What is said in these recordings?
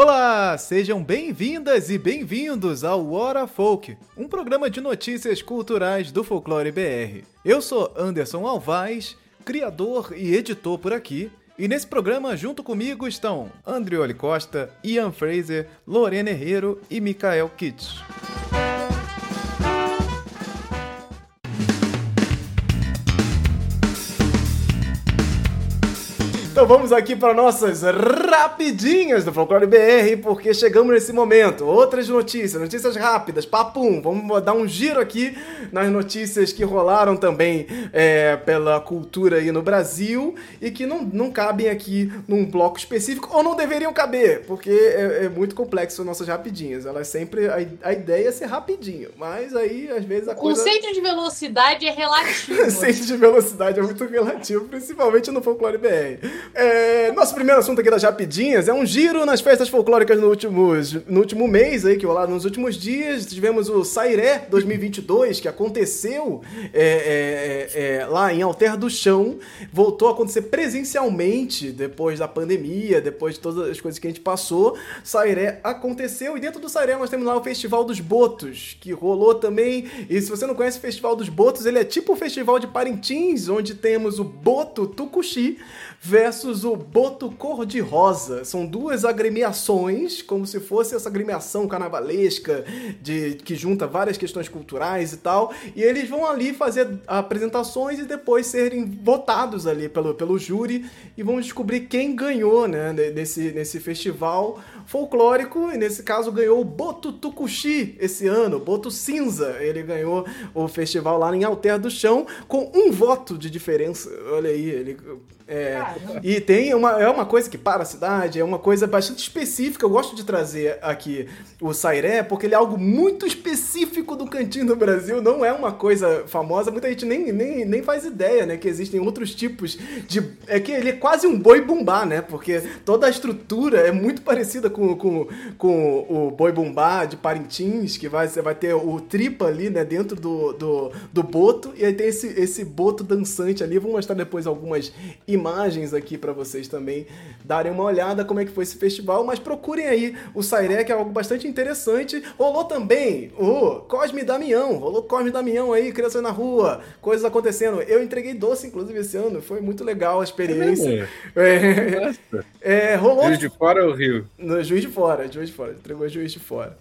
Olá, sejam bem-vindas e bem-vindos ao Hora Folk, um programa de notícias culturais do Folclore BR. Eu sou Anderson Alvaz, criador e editor por aqui, e nesse programa junto comigo estão Andrioli Costa, Ian Fraser, Lorena Herrero e Mikael Kitsch. Então vamos aqui para nossas rapidinhas do Folclore BR, porque chegamos nesse momento. Outras notícias, notícias rápidas, papum. Vamos dar um giro aqui nas notícias que rolaram também é, pela cultura aí no Brasil e que não, não cabem aqui num bloco específico, ou não deveriam caber, porque é, é muito complexo nossas rapidinhas. Elas sempre. A, a, ideia é ser rapidinho, mas aí às vezes a coisa. O conceito de velocidade é relativo. o conceito de velocidade é muito relativo, principalmente no Folclore BR. É, nosso primeiro assunto aqui das rapidinhas é um giro nas festas folclóricas no último, no último mês aí, que rolaram nos últimos dias. Tivemos o Sairé 2022, que aconteceu é, é, é, lá em Alter do Chão. Voltou a acontecer presencialmente depois da pandemia, depois de todas as coisas que a gente passou. Sairé aconteceu e dentro do Sairé nós temos lá o Festival dos Botos, que rolou também. E se você não conhece o Festival dos Botos, ele é tipo o Festival de Parintins, onde temos o Boto Tucuxi versus o Boto Cor-de-Rosa. São duas agremiações, como se fosse essa agremiação carnavalesca de, que junta várias questões culturais e tal. E eles vão ali fazer apresentações e depois serem votados ali pelo, pelo júri e vão descobrir quem ganhou né, nesse, nesse festival folclórico. E nesse caso ganhou o Boto Tucuxi esse ano, Boto Cinza. Ele ganhou o festival lá em Alter do Chão com um voto de diferença. Olha aí, ele é, e tem uma, é uma coisa que para a cidade, é uma coisa bastante específica. Eu gosto de trazer aqui o Sairé, porque ele é algo muito específico do cantinho do Brasil, não é uma coisa famosa. Muita gente nem, nem, nem faz ideia, né? Que existem outros tipos de. É que ele é quase um boi bumbá, né? Porque toda a estrutura é muito parecida com, com, com o boi bumbá de Parintins, que vai, você vai ter o tripa ali, né? Dentro do, do, do boto, e aí tem esse, esse boto dançante ali. Vou mostrar depois algumas imagens imagens aqui para vocês também darem uma olhada como é que foi esse festival, mas procurem aí o Sairé, que é algo bastante interessante. Rolou também o Cosme Damião, rolou Cosme Damião aí, criança na rua, coisas acontecendo. Eu entreguei doce, inclusive, esse ano, foi muito legal a experiência. É, é, é, rolou... Juiz de Fora ou Rio? No Juiz de Fora, Juiz de Fora, entregou Juiz de Fora.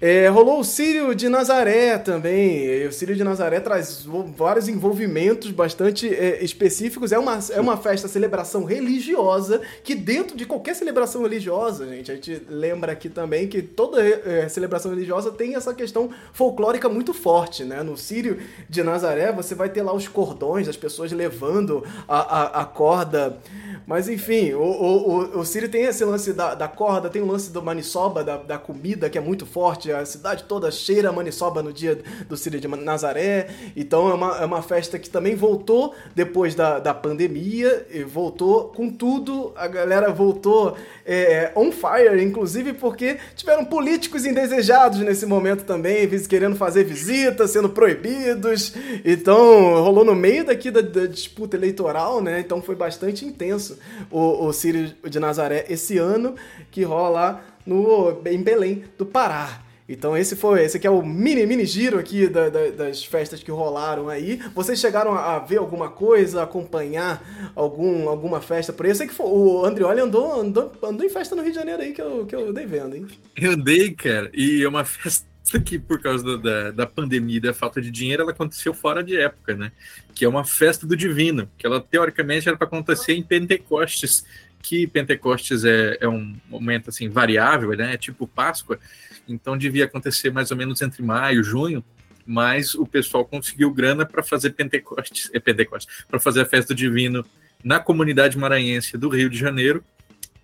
É, rolou o Sírio de Nazaré também. O Sírio de Nazaré traz vários envolvimentos bastante é, específicos. É uma, é uma festa, celebração religiosa, que dentro de qualquer celebração religiosa, gente, a gente lembra aqui também que toda é, celebração religiosa tem essa questão folclórica muito forte, né? No Sírio de Nazaré, você vai ter lá os cordões, as pessoas levando a, a, a corda. Mas enfim, o, o, o, o Sírio tem esse lance da, da corda, tem o lance do maniçoba, da, da comida, que é muito forte a cidade toda cheira a maniçoba no dia do Círio de Nazaré. Então é uma, é uma festa que também voltou depois da, da pandemia, e voltou com tudo, a galera voltou é, on fire, inclusive porque tiveram políticos indesejados nesse momento também, querendo fazer visitas, sendo proibidos. Então rolou no meio daqui da, da disputa eleitoral, né? Então foi bastante intenso o, o Círio de Nazaré esse ano, que rola no, em Belém do Pará. Então esse foi, esse aqui é o mini, mini giro aqui da, da, das festas que rolaram aí. Vocês chegaram a ver alguma coisa, acompanhar algum, alguma festa por aí? Eu sei que foi, o Andrioli andou, andou, andou em festa no Rio de Janeiro aí que eu, que eu dei vendo, hein? Eu andei, cara, e é uma festa que por causa da, da pandemia e da falta de dinheiro, ela aconteceu fora de época, né? Que é uma festa do divino, que ela teoricamente era para acontecer em Pentecostes, que Pentecostes é, é um momento assim variável, né? É tipo Páscoa, então devia acontecer mais ou menos entre maio, junho, mas o pessoal conseguiu grana para fazer Pentecostes, é Pentecostes, para fazer a festa do divino na comunidade maranhense do Rio de Janeiro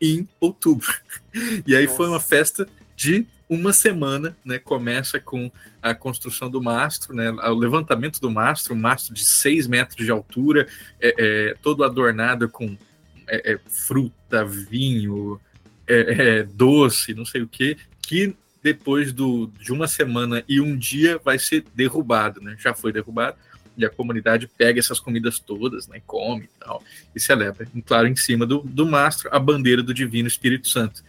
em outubro. E aí Nossa. foi uma festa de uma semana, né? Começa com a construção do mastro, né? O levantamento do mastro, um mastro de 6 metros de altura, é, é todo adornado com é, é fruta, vinho, é, é, doce, não sei o que, que depois do, de uma semana e um dia vai ser derrubado, né? Já foi derrubado e a comunidade pega essas comidas todas, né? Come e tal e celebra. Claro, em cima do, do mastro a bandeira do Divino Espírito Santo.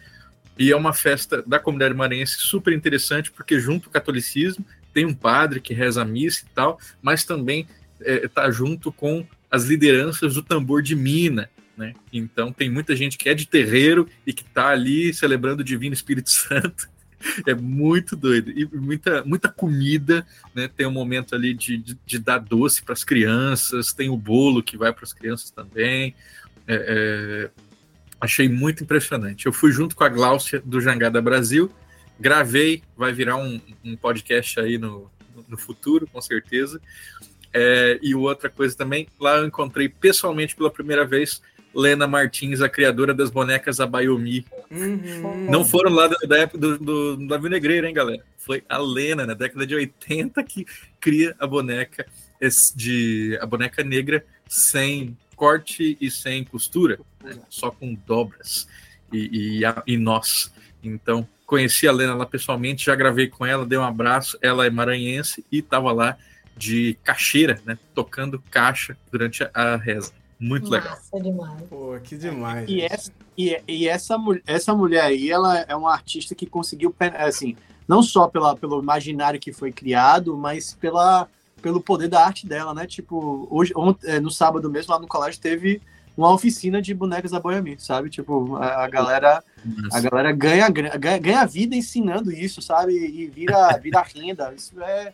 E é uma festa da comunidade maranhense super interessante, porque junto ao catolicismo tem um padre que reza a missa e tal, mas também está é, junto com as lideranças do tambor de mina, né? Então tem muita gente que é de terreiro e que está ali celebrando o Divino Espírito Santo. É muito doido. E muita, muita comida, né? Tem um momento ali de, de, de dar doce para as crianças, tem o bolo que vai para as crianças também. É, é, achei muito impressionante. Eu fui junto com a Gláucia do Jangada Brasil, gravei, vai virar um, um podcast aí no, no futuro, com certeza. É, e outra coisa também, lá eu encontrei pessoalmente pela primeira vez Lena Martins, a criadora das bonecas Abayomi. Uhum. Não foram lá da, da época do, do, da Vinegreira, hein, galera? Foi a Lena, na década de 80, que cria a boneca de a boneca negra sem corte e sem costura, né? só com dobras e, e, e nós. Então, conheci a Lena lá pessoalmente, já gravei com ela, dei um abraço. Ela é maranhense e estava lá de caixeira, né? Tocando caixa durante a reza. Muito Massa legal. demais. Pô, que demais. E, essa, e, e, essa, essa mulher aí, ela é uma artista que conseguiu, assim, não só pela, pelo imaginário que foi criado, mas pela, pelo poder da arte dela, né? Tipo, hoje, ontem, é, no sábado mesmo, lá no colégio, teve uma oficina de bonecas da Boiami, sabe? Tipo, a, a galera a galera ganha, ganha, ganha vida ensinando isso, sabe? E vira, vira renda. Isso é,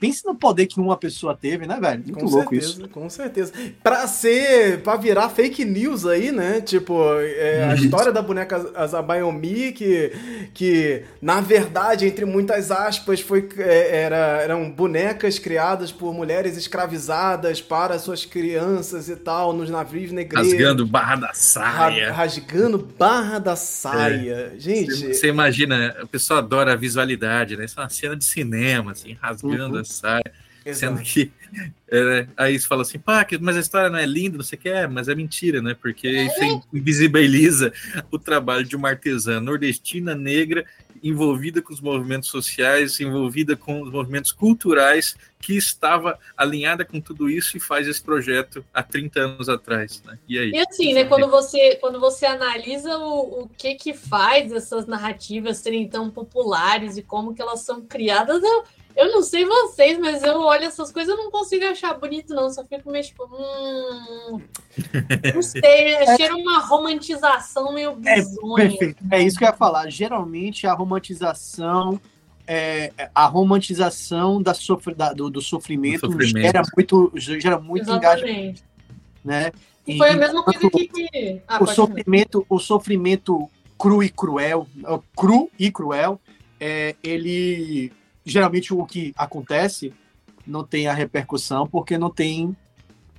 Pense no poder que uma pessoa teve, né, velho? Muito com louco certeza, isso. Com certeza. Pra ser. Pra virar fake news aí, né? Tipo, é, a história da boneca Azabayomi, que, que, na verdade, entre muitas aspas, foi, é, era, eram bonecas criadas por mulheres escravizadas para suas crianças e tal, nos navios negreiros. Rasgando barra da saia. rasgando barra da saia. É. Gente. Você imagina, a pessoa adora a visualidade, né? Isso é uma cena de cinema, assim, rasgando uhum sai. Exato. Sendo que é, aí você fala assim, pá, mas a história não é linda, não sei o que é, mas é mentira, né? Porque é. isso invisibiliza o trabalho de uma artesã nordestina negra envolvida com os movimentos sociais, envolvida com os movimentos culturais, que estava alinhada com tudo isso e faz esse projeto há 30 anos atrás. Né? E aí? E assim, né, quando você, quando você analisa o, o que que faz essas narrativas serem tão populares e como que elas são criadas, eu eu não sei vocês, mas eu olho essas coisas e não consigo achar bonito, não. Só fico meio tipo. Hum, não sei, é, cheira uma romantização meio é, bizonha. É, perfeito. É isso que eu ia falar. Geralmente a romantização. É, a romantização da sofr, da, do, do, sofrimento, sofrimento gera muito, gera muito engajamento. Né? E, Foi a mesma coisa que. Ah, o, sofrimento, o sofrimento cru e cruel, cru e cruel, é, ele geralmente o que acontece não tem a repercussão porque não tem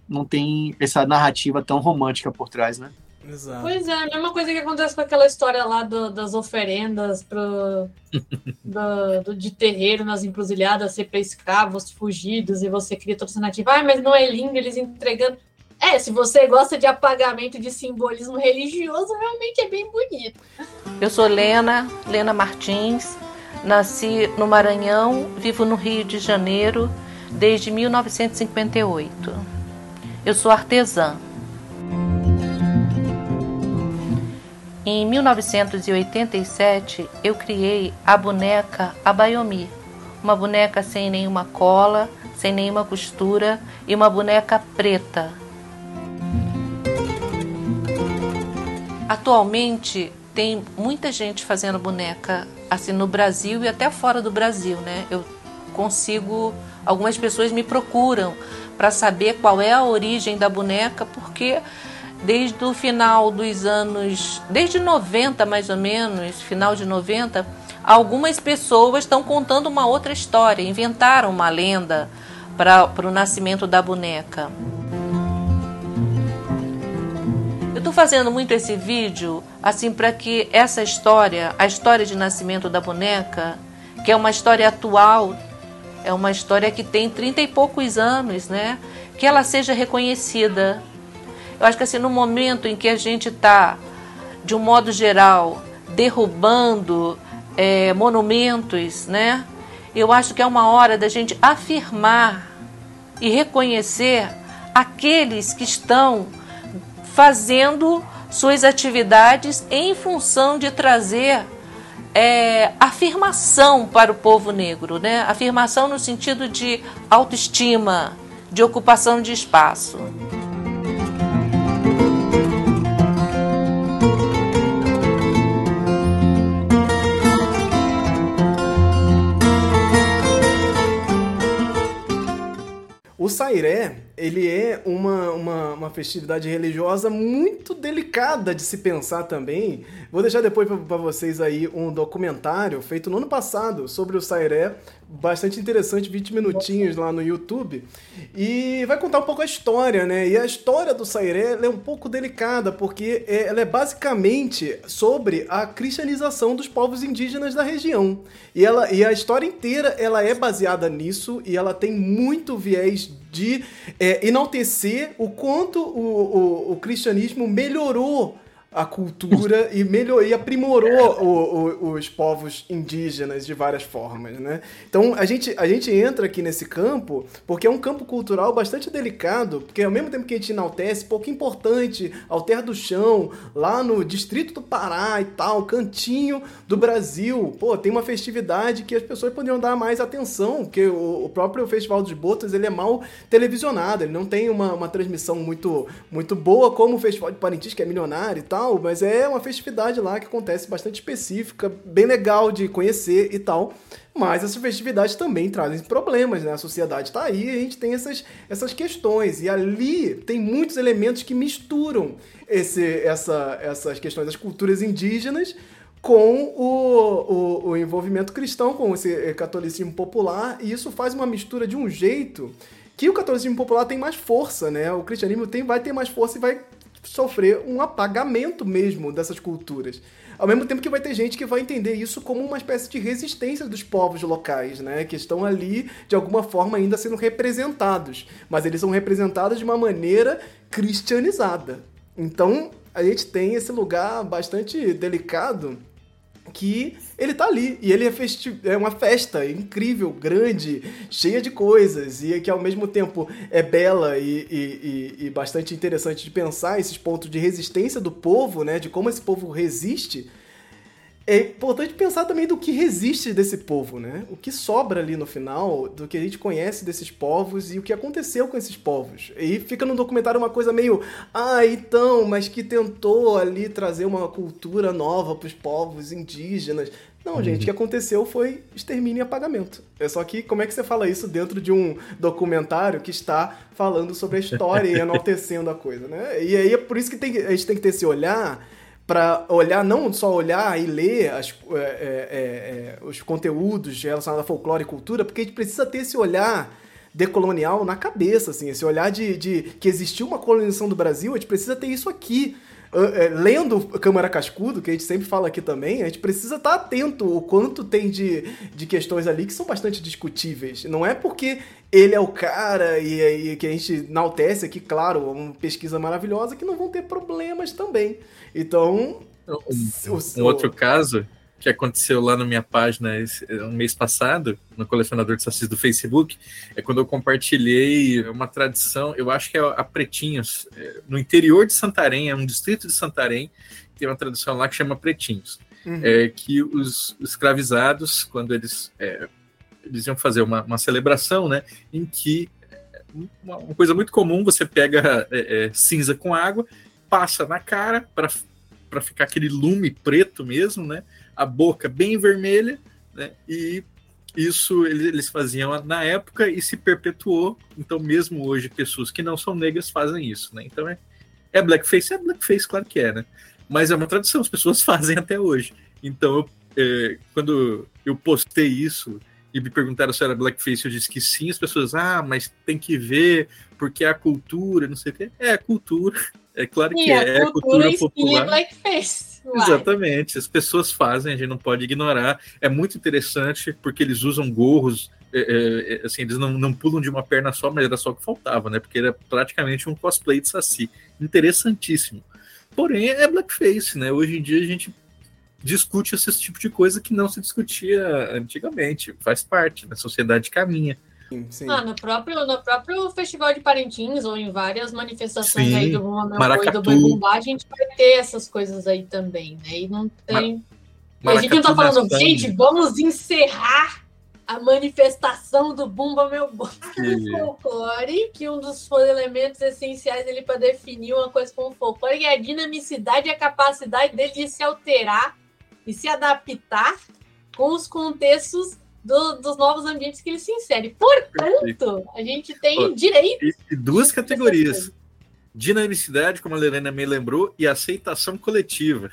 não tem essa narrativa tão romântica por trás, né? Exato. Pois é, a mesma coisa que acontece com aquela história lá do, das oferendas pro, do, do, de terreiro nas encruzilhadas ser para escravos fugidos e você cria toda essa narrativa. Ah, mas não é lindo eles entregando. É, se você gosta de apagamento de simbolismo religioso, realmente é bem bonito. Eu sou Lena, Lena Martins, Nasci no Maranhão, vivo no Rio de Janeiro desde 1958. Eu sou artesã. Em 1987, eu criei a boneca Abayomi, uma boneca sem nenhuma cola, sem nenhuma costura e uma boneca preta. Atualmente, tem muita gente fazendo boneca assim no Brasil e até fora do Brasil, né? Eu consigo, algumas pessoas me procuram para saber qual é a origem da boneca, porque desde o final dos anos, desde 90 mais ou menos, final de 90, algumas pessoas estão contando uma outra história, inventaram uma lenda para o nascimento da boneca. Eu estou fazendo muito esse vídeo assim para que essa história, a história de nascimento da boneca, que é uma história atual, é uma história que tem trinta e poucos anos, né? Que ela seja reconhecida. Eu acho que assim no momento em que a gente está, de um modo geral, derrubando é, monumentos, né? Eu acho que é uma hora da gente afirmar e reconhecer aqueles que estão fazendo suas atividades em função de trazer é, afirmação para o povo negro, né? Afirmação no sentido de autoestima, de ocupação de espaço. O Sairé, ele é uma, uma, uma, festividade religiosa muito delicada de se pensar também. Vou deixar depois para vocês aí um documentário feito no ano passado sobre o Sairé, bastante interessante, 20 minutinhos lá no YouTube. E vai contar um pouco a história, né? E a história do Sairé é um pouco delicada, porque é, ela é basicamente sobre a cristianização dos povos indígenas da região. E, ela, e a história inteira ela é baseada nisso e ela tem muito viés de é, enaltecer o quanto o, o, o cristianismo melhorou a cultura e melhorou e aprimorou o, o, os povos indígenas de várias formas, né? Então a gente, a gente entra aqui nesse campo porque é um campo cultural bastante delicado, porque ao mesmo tempo que a gente enaltece, pouco importante, Alter do Chão, lá no distrito do Pará e tal, cantinho do Brasil, pô, tem uma festividade que as pessoas poderiam dar mais atenção, porque o, o próprio Festival dos Botas, ele é mal televisionado, ele não tem uma, uma transmissão muito, muito boa como o Festival de Parintins, que é milionário e tal, mas é uma festividade lá que acontece bastante específica, bem legal de conhecer e tal. Mas essas festividades também trazem problemas, né? A sociedade está aí a gente tem essas, essas questões. E ali tem muitos elementos que misturam esse, essa, essas questões das culturas indígenas com o, o, o, envolvimento cristão, com esse catolicismo popular, e isso faz uma mistura de um jeito que o catolicismo popular tem mais força, né? O cristianismo tem, vai ter mais força e vai sofrer um apagamento mesmo dessas culturas. Ao mesmo tempo que vai ter gente que vai entender isso como uma espécie de resistência dos povos locais, né? Que estão ali, de alguma forma, ainda sendo representados. Mas eles são representados de uma maneira cristianizada. Então, a gente tem esse lugar bastante delicado que ele tá ali. E ele é, é, uma festa incrível, grande, cheia de coisas. E que ao mesmo tempo é bela e, e, e, e, bastante interessante de pensar esses pontos de resistência do povo, né, de como esse povo resiste é importante pensar também do que resiste desse povo, né? O que sobra ali no final, do que a gente conhece desses povos e o que aconteceu com esses povos. E fica no documentário uma coisa meio, ah, então, mas que tentou ali trazer uma cultura nova para os povos indígenas. Não, uhum. gente, o que aconteceu foi extermínio e apagamento. É só que como é que você fala isso dentro de um documentário que está falando sobre a história e enaltecendo a coisa, né? E aí é por isso que tem, a gente tem que ter esse olhar para olhar, não só olhar e ler as, é, é, é, os conteúdos relacionados a folclore e cultura, porque a gente precisa ter esse olhar decolonial na cabeça, assim, esse olhar de, de que existiu uma colonização do Brasil, a gente precisa ter isso aqui. Uh, lendo Câmara Cascudo, que a gente sempre fala aqui também, a gente precisa estar atento o quanto tem de, de questões ali que são bastante discutíveis. Não é porque ele é o cara e, e que a gente enaltece aqui, claro, uma pesquisa maravilhosa, que não vão ter problemas também. Então. Um, um outro caso que aconteceu lá na minha página esse, um mês passado, no colecionador de sacis do Facebook, é quando eu compartilhei uma tradição, eu acho que é a Pretinhos, é, no interior de Santarém, é um distrito de Santarém, tem uma tradição lá que chama Pretinhos. Uhum. É, que os, os escravizados, quando eles, é, eles iam fazer uma, uma celebração, né, em que uma, uma, coisa muito comum, você pega é, é cinza com água, passa na cara para ficar aquele lume preto mesmo, né? a boca bem vermelha, né? E isso eles faziam na época e se perpetuou. Então, mesmo hoje, pessoas que não são negras fazem isso, né? Então, é, é blackface? É blackface, claro que é, né? Mas é uma tradição, as pessoas fazem até hoje. Então, eu, é, quando eu postei isso e me perguntaram se era blackface, eu disse que sim. As pessoas, ah, mas tem que ver, porque é a cultura, não sei o quê. É a cultura, é claro que é, é a cultura popular. blackface. Uai. Exatamente, as pessoas fazem, a gente não pode ignorar. É muito interessante porque eles usam gorros, é, é, é, assim, eles não, não pulam de uma perna só, mas era só o que faltava, né? Porque era praticamente um cosplay de Saci. Interessantíssimo. Porém, é blackface, né? Hoje em dia a gente discute esse tipo de coisa que não se discutia antigamente. Faz parte, a sociedade caminha. Sim. Ah, no próprio, no próprio Festival de Parintins, ou em várias manifestações Sim. aí do Boi do Boi Bumbá, a gente vai ter essas coisas aí também, né? E não tem. E a gente não tá falando, gente, vamos encerrar a manifestação do Bumba Meu Bumba no folclore, que um dos elementos essenciais dele para definir uma coisa como folclore é a dinamicidade e a capacidade dele de se alterar e se adaptar com os contextos do- dos novos ambientes que ele se insere. Portanto, a gente tem Ó, direito. E, duas categorias. Dinamicidade, como a Helena me lembrou, e aceitação coletiva.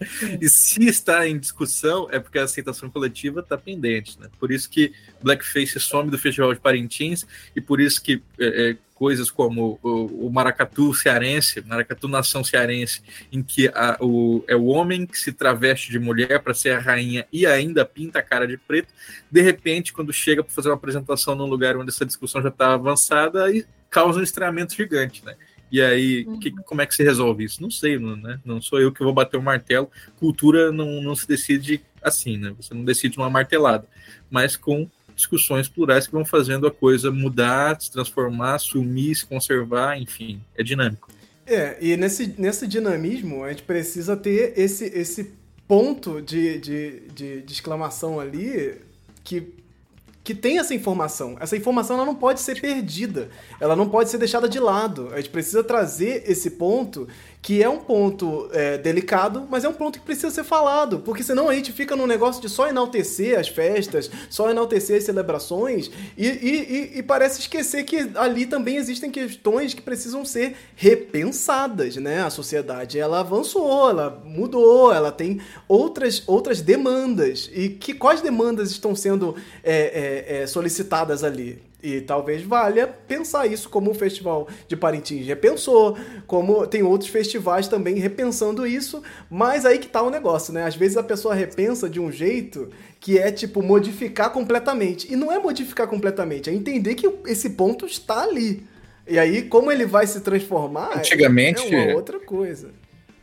e se está em discussão, é porque a aceitação coletiva está pendente. Né? Por isso que Blackface some do Festival de Parintins, e por isso que é, é, coisas como o, o Maracatu cearense, Maracatu Nação Cearense, em que a- o, é o homem que se traveste de mulher para ser a rainha e ainda pinta a cara de preto, de repente, quando chega para fazer uma apresentação num lugar onde essa discussão já está avançada, aí causa um estranhamento gigante, né? E aí, Uhum. que- como é que se resolve isso? Não sei, não, né? Não sou eu que vou bater o martelo. Cultura não, não se decide assim, né? Você não decide numa martelada, mas com discussões plurais que vão fazendo a coisa mudar, se transformar, sumir, se conservar, enfim, é dinâmico. É, e nesse, nesse dinamismo, a gente precisa ter esse, esse ponto de, de, de, de exclamação ali que, que tem essa informação. Essa informação ela não pode ser perdida, ela não pode ser deixada de lado. A gente precisa trazer esse ponto que é um ponto é, delicado, mas é um ponto que precisa ser falado, porque senão a gente fica num negócio de só enaltecer as festas, só enaltecer as celebrações e, e, e- e parece esquecer que ali também existem questões que precisam ser repensadas, né? A sociedade ela avançou, ela mudou, ela tem outras, outras demandas e que quais demandas estão sendo é, é, é, solicitadas ali? E talvez valha pensar isso como o Festival de Parintins repensou, como tem outros festivais também repensando isso, mas aí que tá o negócio, né? Às vezes a pessoa repensa de um jeito que é tipo modificar completamente. E não é modificar completamente, é entender que esse ponto está ali. E aí, como ele vai se transformar, é- Antigamente- é uma outra coisa.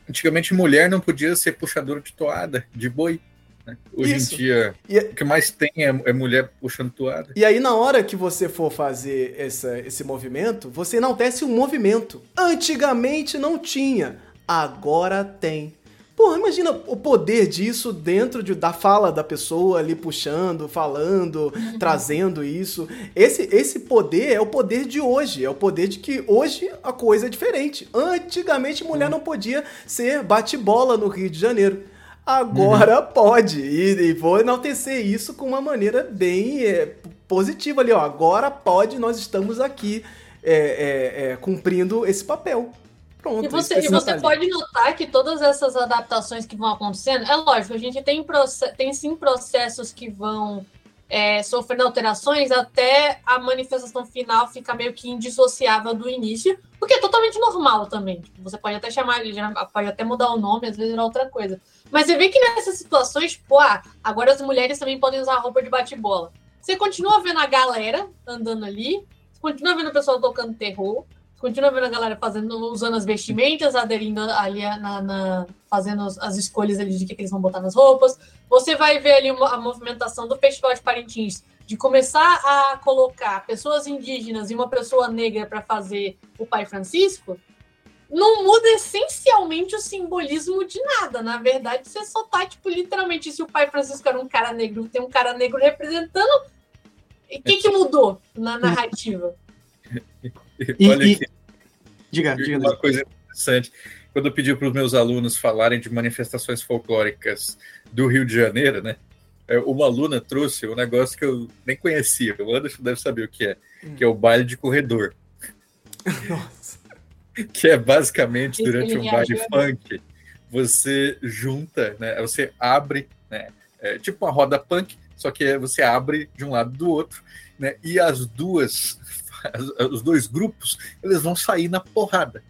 Antigamente, mulher não podia ser puxadora de toada, de boi. Né? Hoje Isso. em dia, E- o que mais tem é, é mulher puxando toada. E aí, na hora que você for fazer essa, esse movimento, você enaltece o movimento. Antigamente não tinha, agora tem. Porra, imagina o poder disso dentro de- da fala da pessoa ali puxando, falando, trazendo isso. Esse, esse poder é o poder de hoje. É o poder de que hoje a coisa é diferente. Antigamente mulher não podia ser bate-bola no Rio de Janeiro. Agora pode. E, e vou enaltecer isso com uma maneira bem é, positiva ali, ó. Agora pode, nós estamos aqui é, é, é, cumprindo esse papel. Pronto. E você, e você pode notar que todas essas adaptações que vão acontecendo, é lógico, a gente tem, tem sim processos que vão é, sofrendo alterações até a manifestação final ficar meio que indissociável do início, o que é totalmente normal também. Tipo, você pode até chamar, pode até mudar o nome, às vezes virar outra coisa. Mas você vê que nessas situações, tipo, ah, agora as mulheres também podem usar roupa de bate-bola. Você continua vendo a galera andando ali, continua vendo o pessoal tocando terror, continua vendo a galera fazendo, usando as vestimentas, aderindo ali na, na- fazendo as, as escolhas ali de que, que eles vão botar nas roupas. Você vai ver ali uma- a movimentação do Festival de Parintins de começar a colocar pessoas indígenas e uma pessoa negra para fazer o Pai Francisco. Não muda essencialmente o simbolismo de nada. Na verdade, você só tá, tipo, literalmente, se o Pai Francisco era um cara negro, tem um cara negro representando. O que, que mudou na narrativa? E- Olha e- aqui, Diga, diga. uma coisa interessante. Quando eu pedi para os meus alunos falarem de manifestações folclóricas do Rio de Janeiro, né? é, Uma aluna trouxe um negócio que eu nem conhecia. O Anderson deve saber o que é, que é o baile de corredor. Nossa. que é basicamente Esse durante um baile ajuda. funk, você junta, né? Você abre, né? É tipo uma roda punk, só que você abre de um lado do outro, né? E as duas, os dois grupos, eles vão sair na porrada.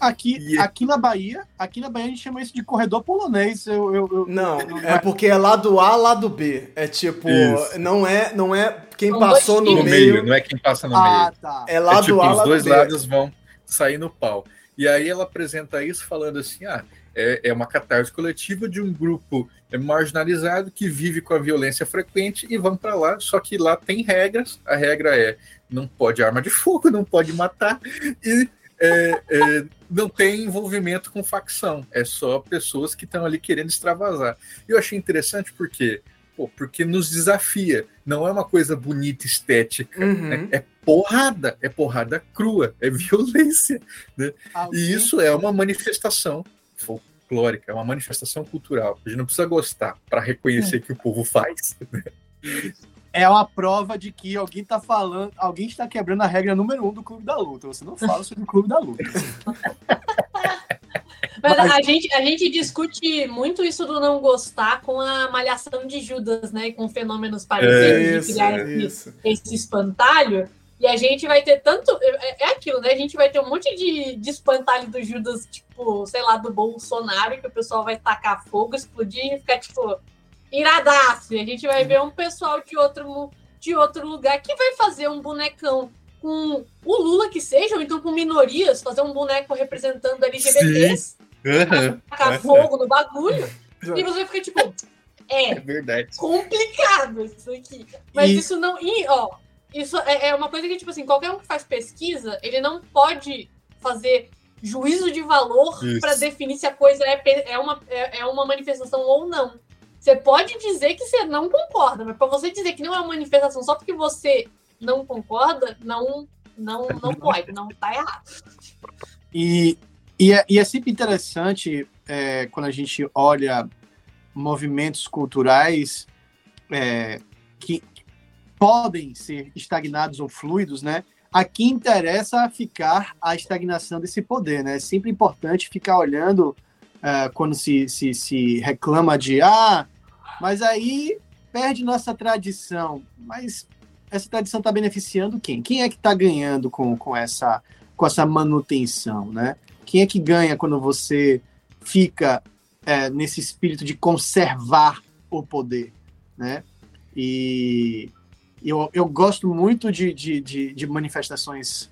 Aqui, E- aqui na Bahia, aqui na Bahia a gente chama isso de corredor polonês. Eu, eu, eu- Não, é porque é lado A, lado B. É tipo, Isso. não é, não é quem São passou no No meio. meio, não é quem passa no Ah, meio. tá. É É lado tipo, A, os lado dois B. lados vão sair no pau. E aí ela apresenta isso falando assim: ah, é, é uma catarse coletiva de um grupo marginalizado que vive com a violência frequente e vão para lá, só que lá tem regras. A regra é: não pode arma de fogo, não pode matar, e é, é, não tem envolvimento com facção. É só pessoas que estão ali querendo extravasar. Eu achei interessante porque, pô, porque nos desafia. Não é uma coisa bonita, estética. Uhum. né? É porrada, é porrada crua, é violência. Né? E isso é uma manifestação folclórica, é uma manifestação cultural. A gente não precisa gostar para reconhecer que o povo faz. é uma prova de que alguém tá falando, alguém está quebrando a regra número um do Clube da Luta. Você não fala sobre o Clube da Luta. Mas a gente, a gente discute muito isso do não gostar com a malhação de Judas, né? Com fenômenos parecidos de Isso, criar esse, isso. esse espantalho. E a gente vai ter tanto. É, é aquilo, né? A gente vai ter um monte de, de espantalho do Judas, tipo, sei lá, do Bolsonaro, que o pessoal vai tacar fogo, explodir e ficar, tipo, iradaço. E a gente vai ver um pessoal de outro, de outro lugar que vai fazer um bonecão com o Lula que seja, ou então com minorias, fazer um boneco representando LGBTs, tacar fogo no bagulho. E você fica, tipo, É é, verdade. complicado isso aqui. Mas E- isso não. E, ó, isso é, é uma coisa que, tipo assim, qualquer um que faz pesquisa, ele não pode fazer juízo de valor para definir se a coisa é, é, uma, é, é uma manifestação ou não. Você pode dizer que você não concorda, mas para você dizer que não é uma manifestação só porque você não concorda, não, não, não pode, não tá errado. E, e, é, e é sempre interessante é, quando a gente olha movimentos culturais é, que podem ser estagnados ou fluidos, né? Aqui interessa ficar a estagnação desse poder, né? É sempre importante ficar olhando é, quando se, se, se reclama de ah, mas aí perde nossa tradição. Mas essa tradição está beneficiando quem? Quem é que está ganhando com, com essa com essa manutenção, né? Quem é que ganha quando você fica é, nesse espírito de conservar o poder, né? E eu, eu gosto muito de, de, de, de manifestações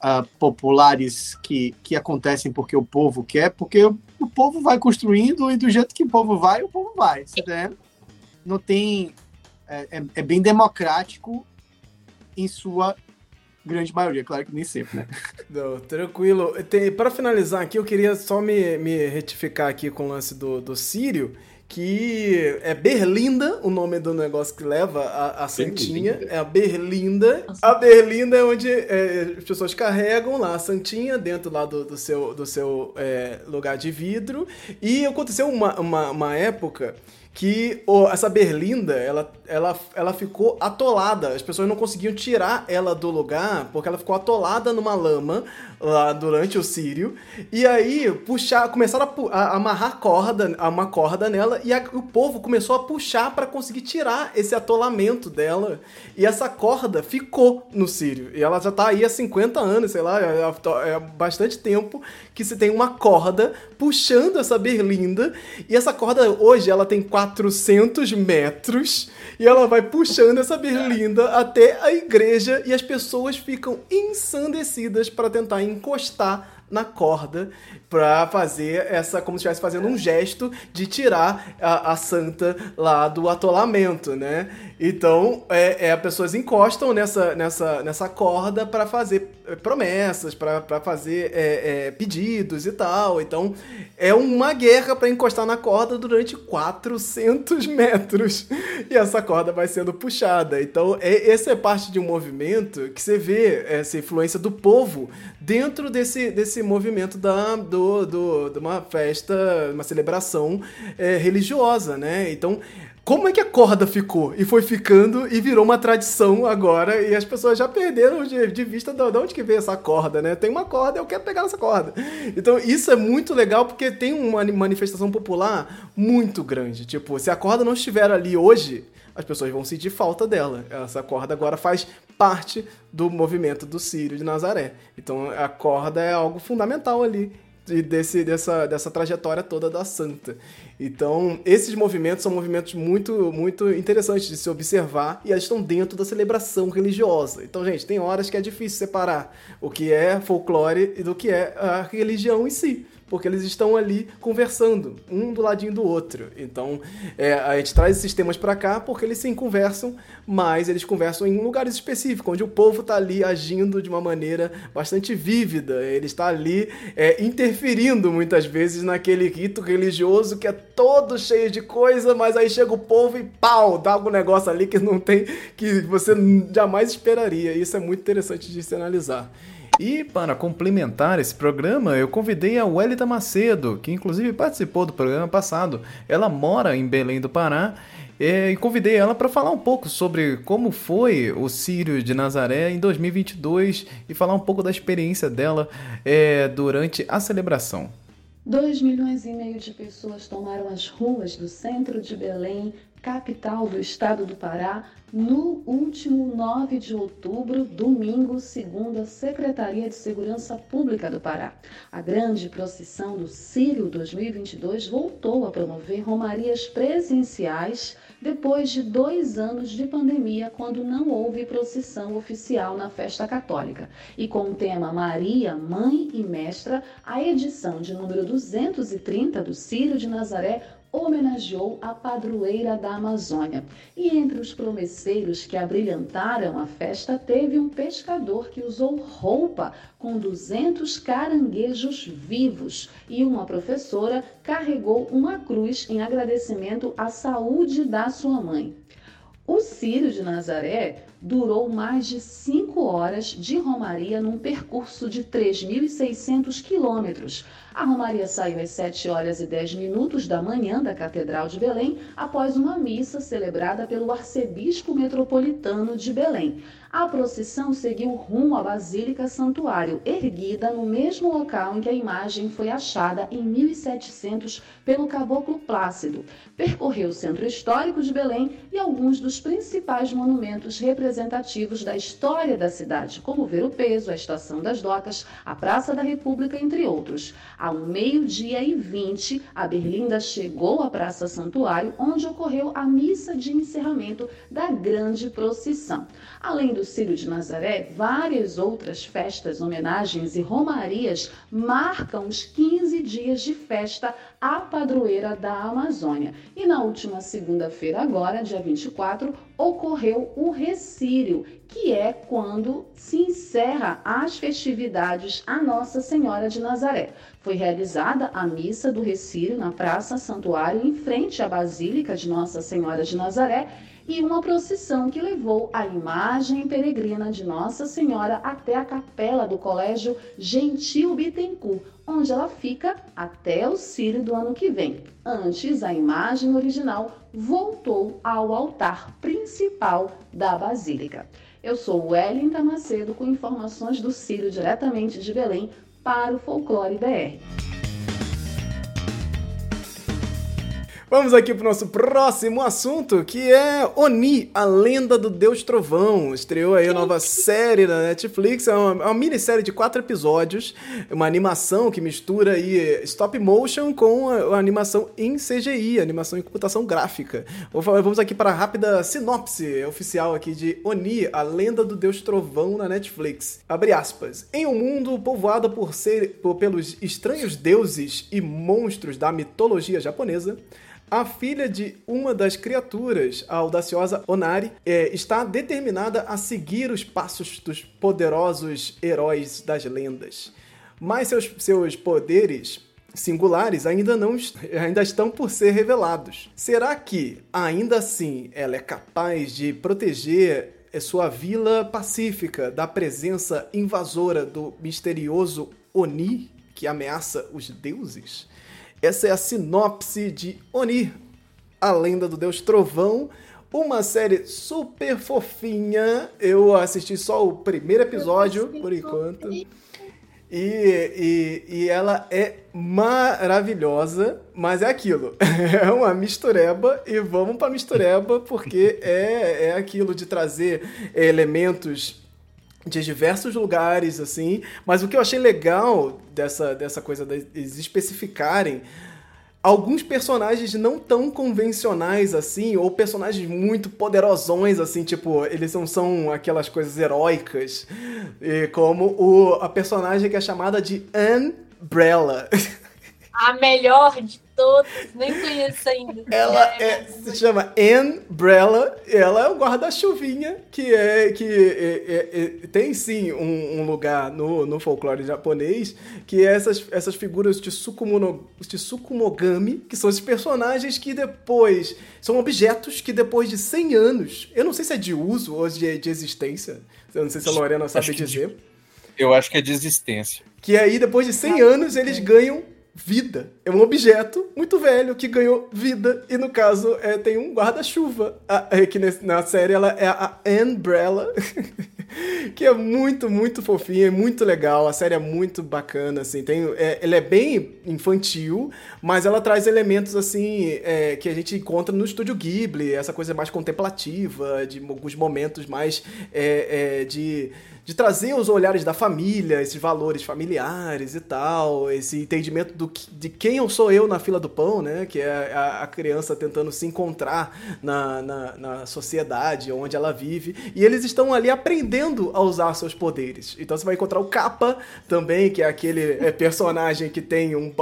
ah, populares que, que acontecem porque o povo quer, porque o, povo vai construindo e do jeito que o povo vai, o povo vai, entendendo? Não tem... É, é, é bem democrático em sua grande maioria, claro que nem sempre, né? Não, tranquilo. Para finalizar aqui, eu queria só me, me retificar aqui com o lance do, do Sírio, que é Berlinda o nome do negócio que leva a, a Santinha. Berlinda. É a Berlinda. A Berlinda é onde é, as pessoas carregam lá a Santinha dentro lá do, do seu, do seu é, lugar de vidro. E aconteceu uma, uma, uma época que o- essa berlinda, ela, ela, ela ficou atolada. As pessoas não conseguiam tirar ela do lugar porque ela ficou atolada numa lama lá durante o Sírio. E aí puxar, começaram a, a amarrar corda, uma corda nela e a- o povo começou a puxar para conseguir tirar esse atolamento dela. E essa corda ficou no Sírio. E ela já tá aí há 50 anos, sei lá, é, é bastante tempo que se tem uma corda puxando essa berlinda. E essa corda hoje ela tem 400 metros e ela vai puxando essa berlinda até a igreja e as pessoas ficam ensandecidas para tentar encostar na corda para fazer essa como se estivesse fazendo um gesto de tirar a, a santa lá do atolamento, né? Então, é, é as pessoas encostam nessa, nessa, nessa corda para fazer é, promessas, para fazer é, é, pedidos e tal. Então, é uma guerra para encostar na corda durante 400 metros e essa corda vai sendo puxada. Então, é, essa é parte de um movimento que você vê essa influência do povo dentro desse, desse movimento da, do, do, de uma festa, uma celebração é, religiosa, né? Então, como é que a corda ficou? E foi ficando e virou uma tradição agora, e as pessoas já perderam de, de vista de onde que veio essa corda, né? Tem uma corda, eu quero pegar essa corda. Então, isso é muito legal porque tem uma manifestação popular muito grande. Tipo, se a corda não estiver ali hoje, as pessoas vão sentir falta dela. Essa corda agora faz parte do movimento do Sírio de Nazaré. Então a corda é algo fundamental ali de- desse, dessa, dessa trajetória toda da santa. Então, esses movimentos são movimentos muito, muito interessantes de se observar e eles estão dentro da celebração religiosa. Então, gente, tem horas que é difícil separar o que é folclore e do que é a religião em si. Porque eles estão ali conversando, um do ladinho do outro. Então, é, a gente traz esses temas para cá porque eles sim conversam, mas eles conversam em lugares específicos, onde o povo está ali agindo de uma maneira bastante vívida. Ele está ali é, interferindo muitas vezes naquele rito religioso que é todo cheio de coisa, mas aí chega o povo e pau, dá algum negócio ali que não tem, que você jamais esperaria. Isso é muito interessante de se analisar. E para complementar esse programa, eu convidei a Welita Macedo, que inclusive participou do programa passado. Ela mora em Belém do Pará é, e convidei ela para falar um pouco sobre como foi o Sírio de Nazaré em 2022 e falar um pouco da experiência dela é, durante a celebração. 2 milhões e meio de pessoas tomaram as ruas do centro de Belém capital do estado do Pará, no último 9 de outubro, domingo, segundo a Secretaria de Segurança Pública do Pará. A grande procissão do Sírio 2022 voltou a promover romarias presenciais depois de dois anos de pandemia, quando não houve procissão oficial na festa católica. E com o tema Maria, Mãe e Mestra, a edição de número 230 do Sírio de Nazaré homenageou a padroeira da Amazônia. E entre os promesseiros que abrilhantaram a festa, teve um pescador que usou roupa com 200 caranguejos vivos e uma professora carregou uma cruz em agradecimento à saúde da sua mãe. O Círio de Nazaré durou mais de cinco horas de romaria num percurso de 3.600 quilômetros. A romaria saiu às 7 horas e 10 minutos da manhã da Catedral de Belém, após uma missa celebrada pelo arcebispo metropolitano de Belém. A procissão seguiu rumo à Basílica Santuário, erguida no mesmo local em que a imagem foi achada em 1700 pelo Caboclo Plácido. Percorreu o centro histórico de Belém e alguns dos principais monumentos representativos da história da cidade, como Ver o Peso, a Estação das Docas, a Praça da República, entre outros. Ao meio-dia e vinte, a Berlinda chegou à Praça Santuário, onde ocorreu a missa de encerramento da grande procissão. Além do Círio de Nazaré, várias outras festas, homenagens e romarias marcam os 15 dias de festa à padroeira da Amazônia. E na última segunda-feira, agora, dia 24, ocorreu o Recírio, que é quando se encerra as festividades a Nossa Senhora de Nazaré. Foi realizada a missa do Recírio na Praça Santuário, em frente à Basílica de Nossa Senhora de Nazaré, e uma procissão que levou a imagem peregrina de Nossa Senhora até a capela do Colégio Gentil Bittencourt, onde ela fica até o Círio do ano que vem. Antes, a imagem original voltou ao altar principal da Basílica. Eu sou Wellington Macedo com informações do Círio diretamente de Belém para o Folclore BR. Vamos aqui para o nosso próximo assunto, que é Oni, a lenda do Deus Trovão. Estreou aí a nova série da Netflix, é uma, é uma minissérie de quatro episódios, uma animação que mistura aí stop motion com a, a animação em CGI, animação em computação gráfica. Vamos aqui para a rápida sinopse oficial aqui de Oni, a lenda do Deus Trovão na Netflix. Abre aspas. Em um mundo povoado por ser, por, pelos estranhos deuses e monstros da mitologia japonesa, a filha de uma das criaturas, a audaciosa Onari, é, está determinada a seguir os passos dos poderosos heróis das lendas. Mas seus, seus poderes singulares ainda não ainda estão por ser revelados. Será que ainda assim ela é capaz de proteger sua vila pacífica da presença invasora do misterioso Oni que ameaça os deuses? Essa é a sinopse de Oni, a lenda do deus Trovão, uma série super fofinha. Eu assisti só o primeiro episódio, por enquanto. E, e, e ela é maravilhosa, mas é aquilo. É uma mistureba e vamos pra mistureba porque é, é aquilo de trazer elementos de diversos lugares, assim. Mas o que eu achei legal dessa, dessa coisa deles especificarem alguns personagens não tão convencionais assim, ou personagens muito poderosões assim, tipo, eles não são aquelas coisas heróicas, como o, a personagem que é chamada de Umbrella. A melhor de todas, nem conheço ainda. Ela é, se chama Umbrella, ela é o guarda-chuvinha, que é que é, é, é, tem sim um, um, lugar no, no folclore japonês, que é essas, essas figuras de, Tsukumogami, que são esses personagens que depois, são objetos que depois de 100 anos, eu não sei se é de uso ou de, de existência, eu não sei se a Lorena sabe dizer. De, eu acho que é de existência. Que aí, depois de 100 anos, eles ganham vida. É um objeto muito velho que ganhou vida. E no caso, é, tem um guarda-chuva. É, que na série ela é a Umbrella. que é muito, muito fofinha, muito legal. A série é muito bacana, assim. Tem, é, ela é bem infantil, mas ela traz elementos, assim, é, que a gente encontra no estúdio Ghibli. Essa coisa mais contemplativa, de alguns momentos mais é, é de de trazer os olhares da família, esses valores familiares e tal, esse entendimento do, de quem eu sou eu na fila do pão, né? Que é a, a criança tentando se encontrar na, na, na, sociedade onde ela vive. E eles estão ali aprendendo a usar seus poderes. Então você vai encontrar o Capa também, que é aquele é, personagem que tem um.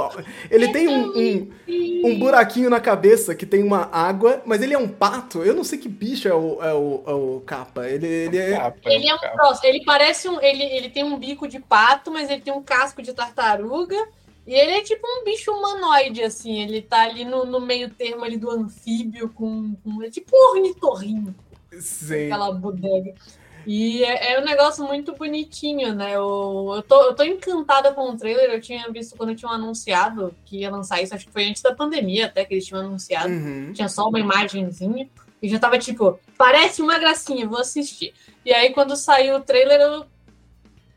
Ele tem um, um, um, buraquinho na cabeça que tem uma água, mas ele é um pato. Eu não sei que bicho é o, é o, é o Capa. Ele, ele é. Ele é um próximo. Ele parece um. Ele, ele tem um bico de pato, mas ele tem um casco de tartaruga. E ele é tipo um bicho humanoide, assim. Ele tá ali no, no meio termo ali do anfíbio, com. com é tipo um ornitorrinho. Sim. Aquela bodega. E é, é, um negócio muito bonitinho, né? Eu, eu, tô, eu tô encantada com o trailer. Eu tinha visto quando tinham anunciado que ia lançar isso. Acho que foi antes da pandemia até que eles tinham anunciado. Uhum. Tinha só uma imagenzinha. E já tava tipo, parece uma gracinha, vou assistir. E aí, quando saiu o trailer, eu,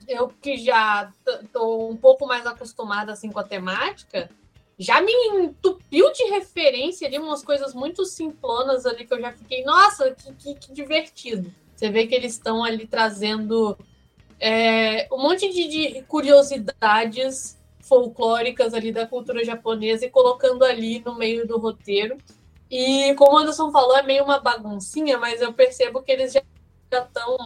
eu que já tô um pouco mais acostumada assim com a temática, já me entupiu de referência ali, umas coisas muito simplonas ali que eu já fiquei, nossa, que, que, que divertido. Você vê que eles estão ali trazendo é, um monte de, de, curiosidades folclóricas ali da cultura japonesa e colocando ali no meio do roteiro. E como o Anderson falou, é meio uma baguncinha, mas eu percebo que eles já estão.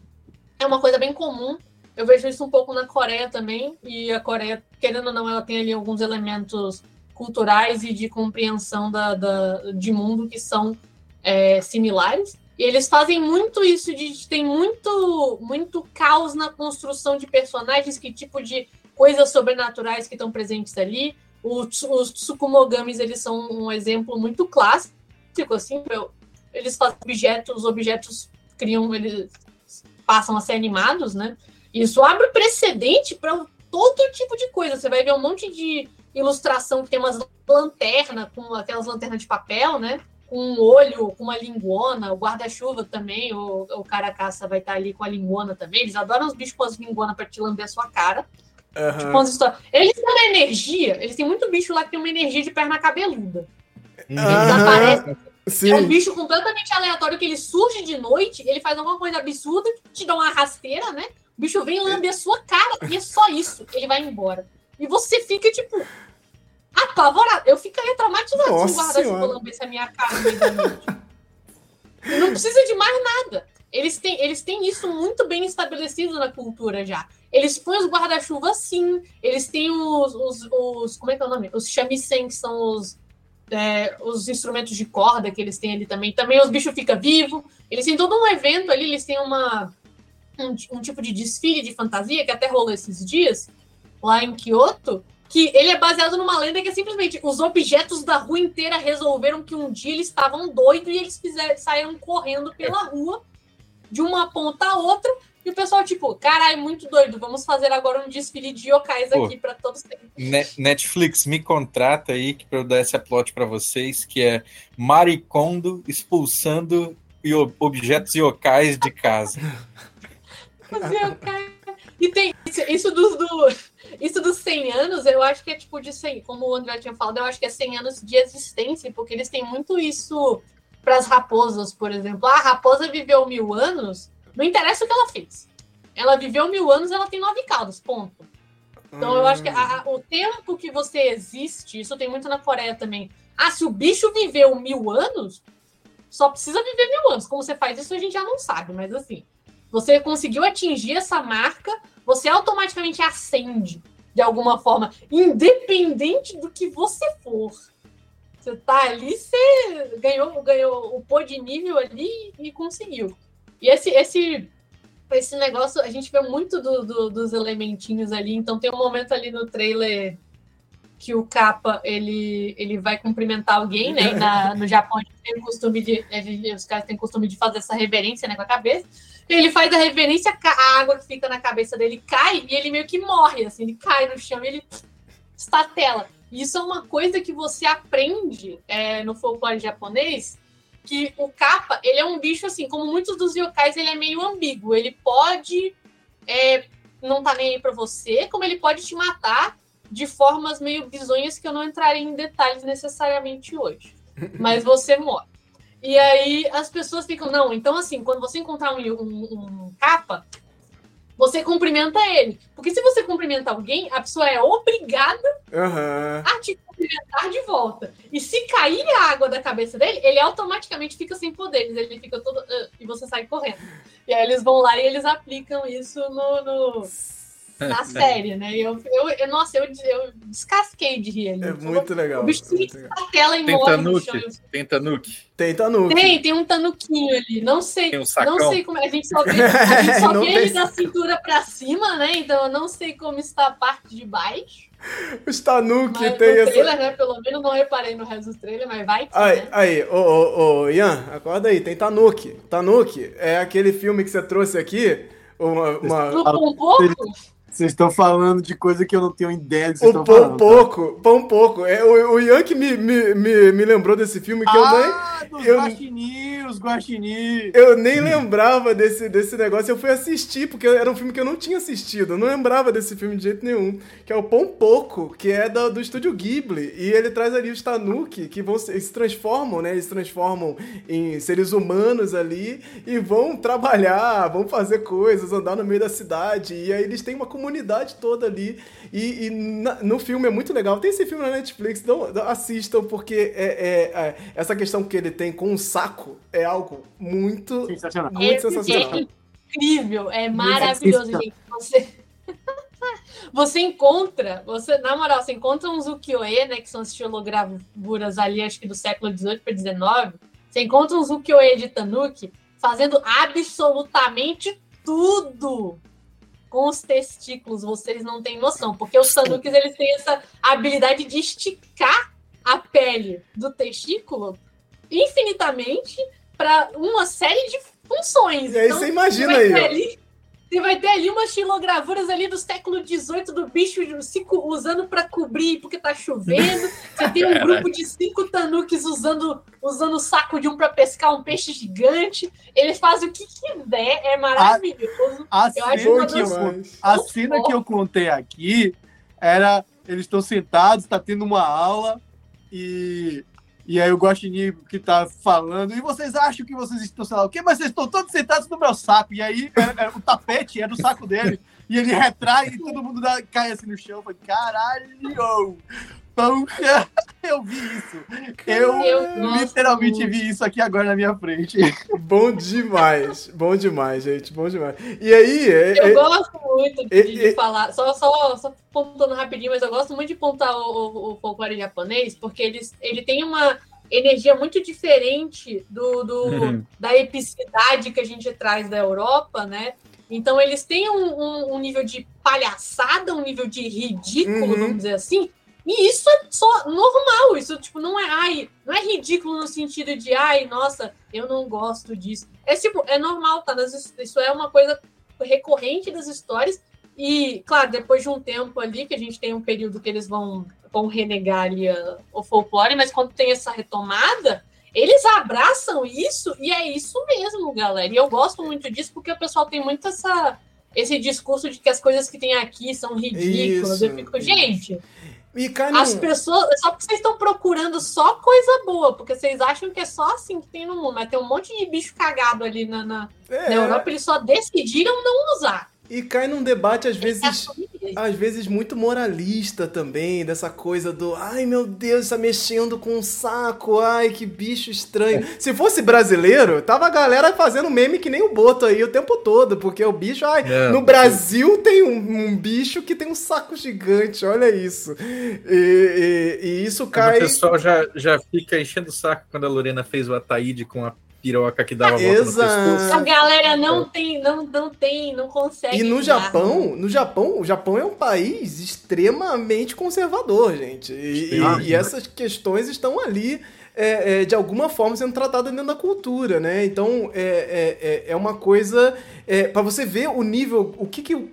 É uma coisa bem comum. Eu vejo isso um pouco na Coreia também. E a Coreia, querendo ou não, ela tem ali alguns elementos culturais e de compreensão da, da de mundo que são é, similares. E eles fazem muito isso de tem muito muito caos na construção de personagens, que tipo de coisas sobrenaturais que estão presentes ali. Os, os Tsukumogamis, eles são um exemplo muito clássico, assim, eles fazem objetos, objetos criam, eles passam a ser animados, né? Isso abre precedente para todo tipo de coisa. Você vai ver um monte de ilustração que tem umas lanternas, com aquelas lanternas de papel, né? Com um olho, com uma linguona, o guarda-chuva também, o, o cara caça vai estar ali com a linguona também. Eles adoram os bichos com as linguonas para te lamber a sua cara. Uhum. Tipo, eles têm uma energia, eles têm muito bicho lá que tem uma energia de perna cabeluda. Uhum. Eles aparecem Sim. É um bicho completamente aleatório que ele surge de noite, ele faz alguma coisa absurda, te dá uma rasteira, né? O bicho vem lamber a sua cara e é só isso. Ele vai embora. E você fica, tipo, apavorado. Eu ficaria traumatizado Nossa se o guarda-chuva lambesse a minha cara no meio da noite. não precisa de mais nada. Eles têm, eles têm isso muito bem estabelecido na cultura já. Eles põem os guarda-chuva sim. Eles têm os, os, os, Como é que é o nome? Os shamisen, que são os é, os instrumentos de corda que eles têm ali também. Também os bichos ficam vivos. Eles têm todo um evento ali, eles têm uma, um, um, tipo de desfile de fantasia que até rolou esses dias, lá em Kyoto, que ele é baseado numa lenda que é simplesmente os objetos da rua inteira resolveram que um dia eles estavam doidos e eles fizeram, saíram correndo pela rua de uma ponta a outra e o pessoal, tipo, caralho, muito doido, vamos fazer agora um desfile de yokais Pô, aqui para todos. Netflix, me contrata aí para eu dar esse plot para vocês, que é Maricondo expulsando objetos yokais de casa. e tem isso dos do, isso dos 100 anos, eu acho que é tipo de 100, como o André tinha falado, eu acho que é 100 anos de existência, porque eles têm muito isso para as raposas, por exemplo. Ah, a raposa viveu mil anos, não interessa o que ela fez. Ela viveu mil anos, ela tem nove caudas, ponto. Então eu acho que a, o tempo que você existe, isso tem muito na Coreia também. Ah, se o bicho viveu mil anos, só precisa viver mil anos. Como você faz isso, a gente já não sabe, mas assim, você conseguiu atingir essa marca, você automaticamente acende de alguma forma, independente do que você for. Você tá ali, você ganhou, ganhou o pô de nível ali e conseguiu. E esse, esse, esse negócio, a gente vê muito do, do, dos elementinhos ali. Então tem um momento ali no trailer que o capa ele, ele vai cumprimentar alguém, né? Na, no Japão a gente tem o costume de. Os caras têm costume de fazer essa reverência né, com a cabeça. Ele faz a reverência, a água que fica na cabeça dele cai e ele meio que morre, assim, ele cai no chão e ele estatela. Isso é uma coisa que você aprende é, no folclore japonês, que o capa, ele é um bicho assim, como muitos dos yokais, ele é meio ambíguo. Ele pode é, não tá nem aí pra você, como ele pode te matar de formas meio bizonhas que eu não entrarei em detalhes necessariamente hoje. Mas você morre. E aí as pessoas ficam, não, então assim, quando você encontrar um, um, um capa, você cumprimenta ele. Porque se você cumprimenta alguém, a pessoa é obrigada Aham. a te cumprimentar de volta. E se cair a água da cabeça dele, ele automaticamente fica sem poderes. Ele fica todo. "Ah", e você sai correndo. E aí eles vão lá e eles aplicam isso no, no- na série, né? Eu, eu, eu- nossa, eu, eu descasquei de rir ali. É muito legal. O bicho se muito legal. aquela e Tem morre no Tanuki? chão. Tem Tanuki? Tem Tanuki. Tem, tem um tanuquinho ali. Não sei. Tem um sacão? Não sei como é. A gente só vê, a gente só vê ele da cintura pra cima, né? Então eu não sei como está a parte de baixo. Os Tanuki Mas tem no essa. trailer, né? Pelo menos não reparei no resto do trailer, mas vai que, Aí, né? aí, ô, ô, ô, Ian, acorda aí, tem Tanuki. Tanuki é aquele filme que você trouxe aqui. Uma, uma- No um pouco, Vocês estão falando de coisa que eu não tenho ideia do que o Pão falando. tá? Pouco, Pão Pouco. É, o, o Ian que me, me, me, me lembrou desse filme que eu nem. Ah, eu- os guaxinins. Eu nem lembrava desse, desse negócio. Eu fui assistir, porque era um filme que eu não tinha assistido. Eu não lembrava desse filme de jeito nenhum. Que é o Pão Pouco, que é do, do estúdio Ghibli. E ele traz ali os Tanuki, que vão se, se transformam, né? Eles se transformam em seres humanos ali e vão trabalhar, vão fazer coisas, andar no meio da cidade. E aí eles têm uma comunidade toda ali. E, e na- no filme é muito legal. Tem esse filme na Netflix, então assistam, porque é, é- é- essa questão que ele tem com o saco é algo muito Sensacional. muito é, sensacional. é incrível, é maravilhoso, gente. Você, você encontra, você, na moral, você encontra uns ukiyo-e, né, que são as estilogravuras ali, acho que do século XVIII para XIX. Você encontra uns ukiyo-e de Tanuki fazendo absolutamente tudo com os testículos, vocês não têm noção, porque os tanukis eles têm essa habilidade de esticar a pele do testículo infinitamente para uma série de funções. E aí Então, você imagina aí, ali- você vai ter ali umas xilogravuras ali do século XVIII do bicho cu- usando para cobrir porque tá chovendo. Você tem um grupo de cinco tanukis usando usando o saco de um para pescar um peixe gigante. Eles fazem o que quiser, é maravilhoso. A Eu acho cena, que eu, a cena que eu contei aqui era eles estão sentados, tá tendo uma aula e e aí o Guaxinim que tá falando, e vocês acham que vocês estão, sei lá o quê, mas vocês estão todos sentados no meu saco. E aí era- era- o tapete era o saco dele. E ele retrai e todo mundo dá- cai assim no chão. Falei, caralho! Porra, eu vi isso. Eu, Eu gosto literalmente muito. vi isso aqui agora na minha frente. Bom demais. Bom demais, gente. Bom demais. E aí, é- Eu é- gosto muito de, e- de e- falar, só, só, só pontuando rapidinho, mas eu gosto muito de pontar o, o, o folclore japonês, porque eles, ele tem uma energia muito diferente do, do- Uhum. da epicidade que a gente traz da Europa, né? Então eles têm um, um- um nível de palhaçada, um nível de ridículo, Uhum. vamos dizer assim, e isso é só normal, isso tipo não é ai, não é ridículo no sentido de ai, nossa, eu não gosto disso. É tipo, é normal, tá? Isso é uma coisa recorrente das histórias. E, claro, depois de um tempo ali, que a gente tem um período que eles vão, vão renegar ali a- o folclore, mas quando tem essa retomada, eles abraçam isso e é isso mesmo, galera. E eu gosto muito disso porque o pessoal tem muito essa, esse discurso de que as coisas que tem aqui são ridículas. Isso, eu fico, gente, E as pessoas. Só porque vocês estão procurando só coisa boa, porque vocês acham que é só assim que tem no mundo, mas tem um monte de bicho cagado ali na, na, É, na Europa, eles só decidiram não usar. E cai num debate, às vezes, às vezes muito moralista também, dessa coisa do ai meu Deus, tá mexendo com um saco, ai que bicho estranho. Se fosse brasileiro, tava a galera fazendo meme que nem o Boto aí o tempo todo, porque o bicho, ai, É, no Brasil tem um, um bicho que tem um saco gigante, olha isso. E, e- e isso Mas cai. O pessoal já, já fica enchendo o saco quando a Lorena fez o Ataíde com a piroca que dava a volta no pescoço. A galera não tem, não, não tem, não consegue. E no lidar. Japão, no Japão, o Japão é um país extremamente conservador, gente. E, e- e essas questões estão ali, é, é, de alguma forma, sendo tratadas dentro da cultura, né? Então, é, é, é- é uma coisa... É, para você ver o nível, o que, que o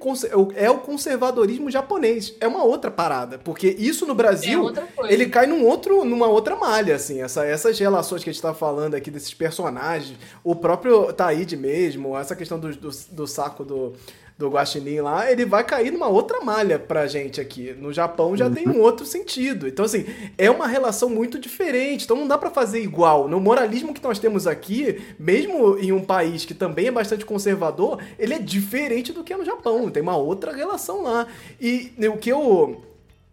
é o conservadorismo japonês. É uma outra parada. Porque isso no É Brasil... coisa. Ele cai num outro, numa outra malha, assim. Essa, essas relações que a gente tá falando aqui desses personagens, o próprio Taíde mesmo, essa questão do, do, do saco do, do Guaxinim lá, ele vai cair numa outra malha pra gente aqui. No Japão já tem um outro sentido. Então, assim, é uma relação muito diferente. Então não dá pra fazer igual. No moralismo que nós temos aqui, mesmo em um país que também é bastante conservador, ele é diferente do que é no Japão. Tem uma outra relação lá. E o que eu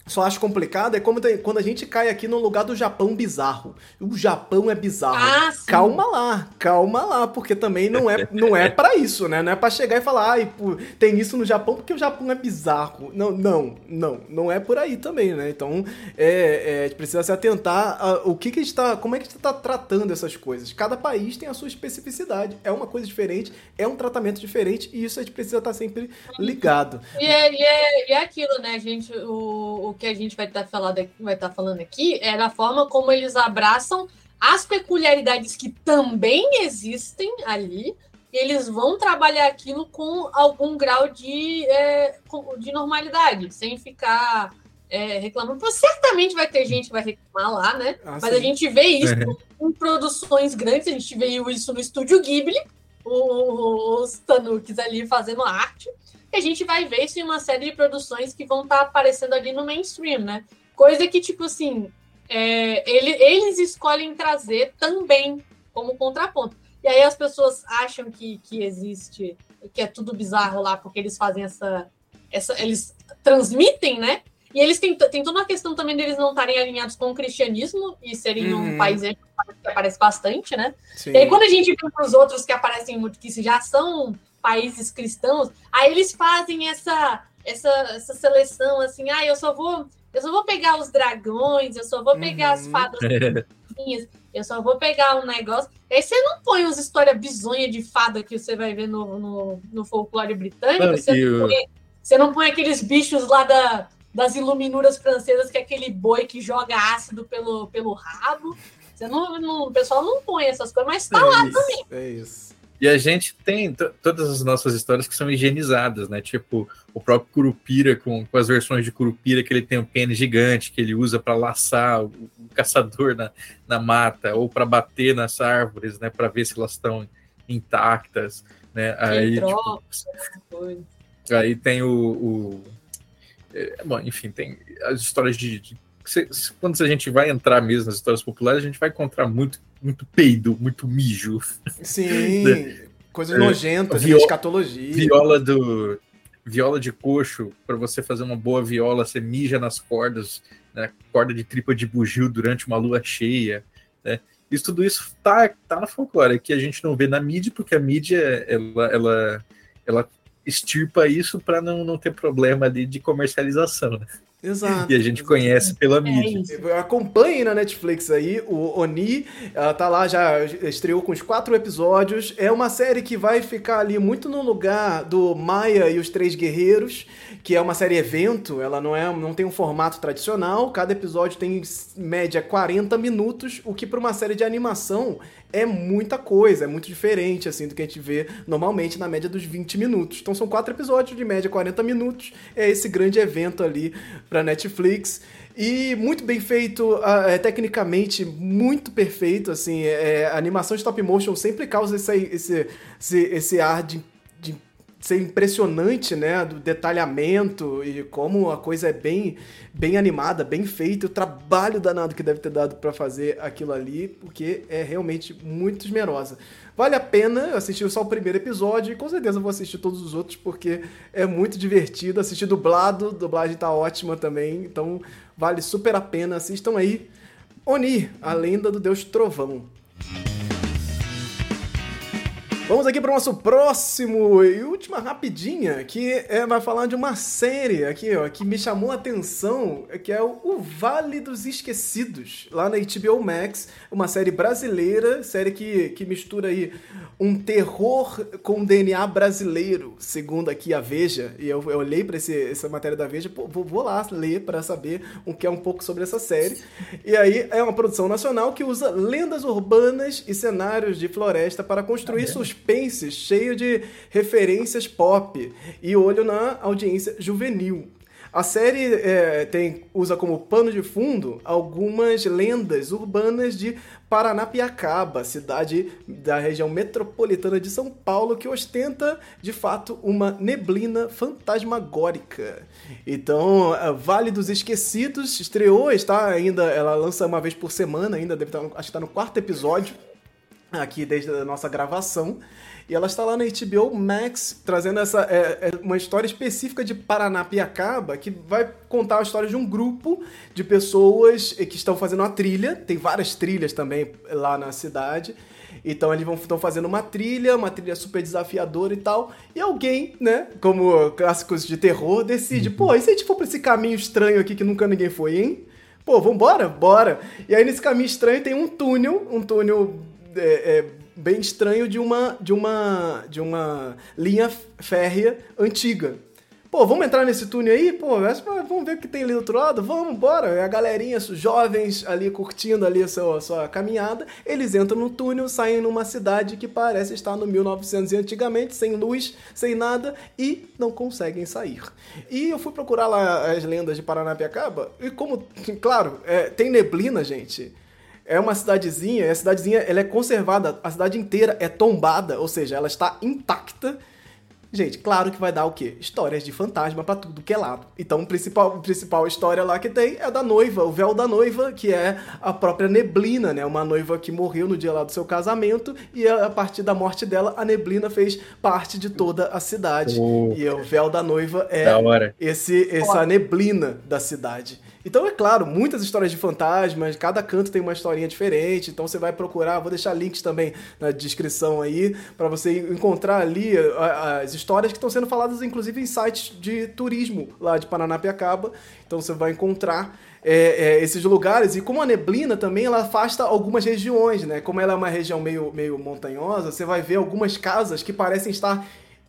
só acho complicado é como tem- quando a gente cai aqui no lugar do Japão bizarro. O Japão é bizarro. Ah, sim. calma lá, calma lá, porque também não é, não é para isso, né? Não é pra chegar e falar, ai, tem isso no Japão porque o Japão é bizarro. Não, não, não, não é por aí também, né? Então, é, é, a gente precisa se atentar a, o que que está, como é que a gente está tratando essas coisas. Cada país tem a sua especificidade, é uma coisa diferente, é um tratamento diferente e isso a gente precisa estar sempre ligado. E é, e, é, e é aquilo, né, gente? O, o que a gente vai estar falando, aqui- vai estar falando aqui é da forma como eles abraçam as peculiaridades que também existem ali. E eles vão trabalhar aquilo com algum grau de, é, de normalidade, sem ficar é, reclamando. Porque certamente vai ter gente que vai reclamar lá, né? Ah, Mas sim. a gente vê isso em produções grandes, a gente vê isso no estúdio Ghibli, os Tanukis ali fazendo arte, e a gente vai ver isso em uma série de produções que vão estar aparecendo ali no mainstream, né? Coisa que, tipo assim, é, ele- eles escolhem trazer também como contraponto. E aí as pessoas acham que, que existe, que é tudo bizarro lá, porque eles fazem essa. essa eles transmitem, né? E eles têm, tem toda uma questão também deles não estarem alinhados com o cristianismo e serem Uhum. um país que aparece bastante, né? Sim. E aí, quando a gente vê para os outros que aparecem muito, que já são países cristãos, aí eles fazem essa, essa, essa seleção assim, ah, eu só vou. Eu só vou pegar os dragões, eu só vou pegar as Uhum. fadas fofinhas, eu só vou pegar um negócio. Aí você não põe umas histórias bizonhas de fada que você vai ver no, no, no folclore britânico. Você, não põe, você não põe aqueles bichos lá da, das iluminuras francesas, que é aquele boi que joga ácido pelo, pelo rabo. Você não, não- o pessoal não põe essas coisas, mas tá lá é isso, É isso. E a gente tem to- todas as nossas histórias que são higienizadas, né? Tipo, o próprio Curupira, com, com as versões de Curupira, que ele tem um pênis gigante, que ele usa para laçar o, o caçador na, na mata, ou para bater nas árvores, né? Para ver se elas estão intactas, né? Aí, tipo, troca, coisa. Aí tem o. o- é, bom, enfim, tem as histórias de. de- quando a gente vai entrar mesmo nas histórias populares, a gente vai encontrar muito, muito peido, muito mijo. Sim, coisas É, nojentas, vio- escatologia. Viola do. Viola de coxo, para você fazer uma boa viola, você mija nas cordas, né? Corda de tripa de bugio durante uma lua cheia, né? Isso, tudo isso tá, tá na folclore, que a gente não vê na mídia, porque a mídia, ela, ela, ela extirpa isso para não, não ter problema ali de comercialização, né? Exato. E a gente exato. conhece pela É mídia. isso. Acompanhe na Netflix aí, o Oni, ela tá lá, já estreou com os quatro episódios. É uma série que vai ficar ali muito no lugar do Maia e os Três Guerreiros, que é uma série evento, ela não, é, não tem um formato tradicional, cada episódio tem em média 40 minutos, o que para uma série de animação é muita coisa, é muito diferente assim do que a gente vê normalmente na média dos 20 minutos. Então são quatro episódios de média 40 minutos, é esse grande evento ali para Netflix. E muito bem feito, ah, é, tecnicamente muito perfeito, assim, é, a animação stop motion sempre causa esse, esse, esse, esse ar de ser impressionante, né? Do detalhamento e como a coisa é bem, bem animada, bem feita, o trabalho danado que deve ter dado para fazer aquilo ali, porque é realmente muito esmerosa. Vale a pena assistir só o primeiro episódio e com certeza vou assistir todos os outros porque é muito divertido. Assistir dublado, dublagem tá ótima também, então vale super a pena. Assistam aí. Oni, a lenda do Deus Trovão. Vamos aqui para o nosso próximo e última rapidinha, que é, vai falar de uma série aqui, ó, que me chamou a atenção, que é o Vale dos Esquecidos, lá na HBO Max, uma série brasileira, série que, que mistura aí um terror com DNA brasileiro, segundo aqui a Veja, e eu, eu olhei para essa matéria da Veja, pô, vou, vou lá ler para saber o que é um pouco sobre essa série. E aí é uma produção nacional que usa lendas urbanas e cenários de floresta para construir ah, seus suspense cheio de referências pop e olho na audiência juvenil. A série é, tem, usa como pano de fundo algumas lendas urbanas de Paranapiacaba, cidade da região metropolitana de São Paulo, que ostenta de fato uma neblina fantasmagórica. Então, Vale dos Esquecidos estreou, está ainda, ela lança uma vez por semana, ainda deve estar, acho que está no quarto episódio aqui desde a nossa gravação. E ela está lá na HBO Max, trazendo essa é, é uma história específica de Paranapiacaba, que vai contar a história de um grupo de pessoas que estão fazendo uma trilha. Tem várias trilhas também lá na cidade. Então eles vão estão fazendo uma trilha, uma trilha super desafiadora e tal. E alguém, né, como clássicos de terror, decide, uhum. pô, e se a gente for pra esse caminho estranho aqui que nunca ninguém foi, hein? Pô, vambora? Bora! E aí nesse caminho estranho tem um túnel, um túnel é, é, bem estranho de uma, de uma, de uma linha férrea antiga. Pô, vamos entrar nesse túnel aí? Pô, vamos ver o que tem ali do outro lado? Vamos, bora. É a galerinha, os jovens ali curtindo ali a sua, a sua caminhada, eles entram no túnel, saem numa cidade que parece estar no 1900 e antigamente, sem luz, sem nada, e não conseguem sair. E eu fui procurar lá as lendas de Paranapiacaba, e como, claro, é, tem neblina, gente é uma cidadezinha, e a cidadezinha ela é conservada, a cidade inteira é tombada, ou seja, ela está intacta. Gente, claro que vai dar o quê? Histórias de fantasma para tudo que é lado. Então, a principal, a principal história lá que tem é da noiva, o véu da noiva, que é a própria neblina, né? Uma noiva que morreu no dia lá do seu casamento e a partir da morte dela, a neblina fez parte de toda a cidade. Oh. E o véu da noiva é esse essa neblina da cidade. Então, é claro, muitas histórias de fantasmas, cada canto tem uma historinha diferente, então você vai procurar, vou deixar links também na descrição aí, para você encontrar ali as histórias que estão sendo faladas, inclusive, em sites de turismo lá de Paranapiacaba. Então você vai encontrar é, é, esses lugares. E como a neblina também, ela afasta algumas regiões, né? Como ela é uma região meio, meio montanhosa, você vai ver algumas casas que parecem estar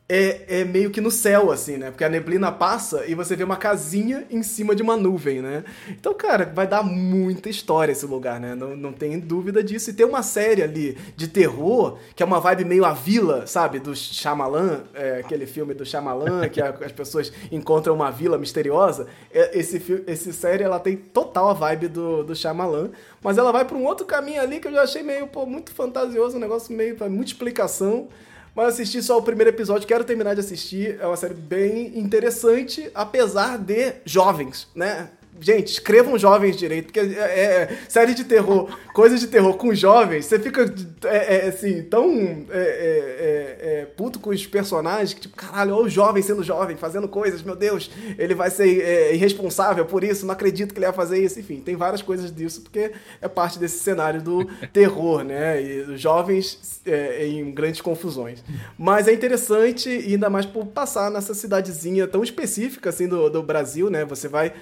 é, é meio que no céu, assim, né? Porque a neblina passa e você vê uma casinha em cima de uma nuvem, né? Então, cara, vai dar muita história esse lugar, né? Não, não tem dúvida disso. E tem uma série ali de terror, que é uma vibe meio a vila, sabe? Do Shyamalan, é, aquele filme do Shyamalan, que a, as pessoas encontram uma vila misteriosa. É, esse, esse série, ela tem total a vibe do, do Shyamalan, mas ela vai para um outro caminho ali que eu já achei meio, pô, muito fantasioso, um negócio meio, muita explicação. Mas assisti só o primeiro episódio, quero terminar de assistir. É uma série bem interessante, apesar de jovens, né? Gente, escrevam jovens direito, porque é, é, é série de terror, coisas de terror com jovens, você fica é, é assim, tão é, puto com os personagens que, tipo, caralho, olha o jovem sendo jovem, fazendo coisas, meu Deus, ele vai ser irresponsável por isso, não acredito que ele vai fazer isso, enfim, tem várias coisas disso, porque é parte desse cenário do terror, né? E os jovens em grandes confusões. Mas é interessante, ainda mais por passar nessa cidadezinha tão específica assim do, do Brasil, né? Você vai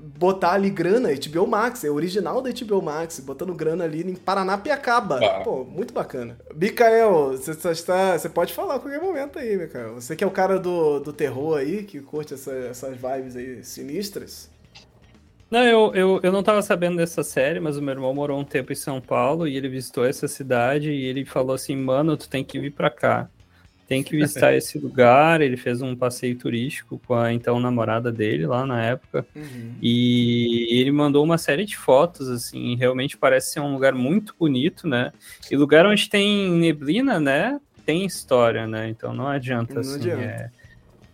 botar ali grana, HBO Max, é original da HBO Max, botando grana ali em Paranapiacaba. Ah. Pô, muito bacana. Micael, você está, você pode falar a qualquer momento aí, Micael. Você que é o cara do, do terror aí, que curte essa, essas vibes aí sinistras. Não, eu, eu, eu não estava sabendo dessa série, mas o meu irmão morou um tempo em São Paulo e ele visitou essa cidade e ele falou assim, mano, tu tem que vir pra cá tem que visitar esse lugar. Ele fez um passeio turístico com a então namorada dele lá na época. Uhum. E ele mandou uma série de fotos, assim, realmente parece ser um lugar muito bonito, né? E lugar onde tem neblina, né? tem história, né? Então não adianta, Não assim, adianta. É,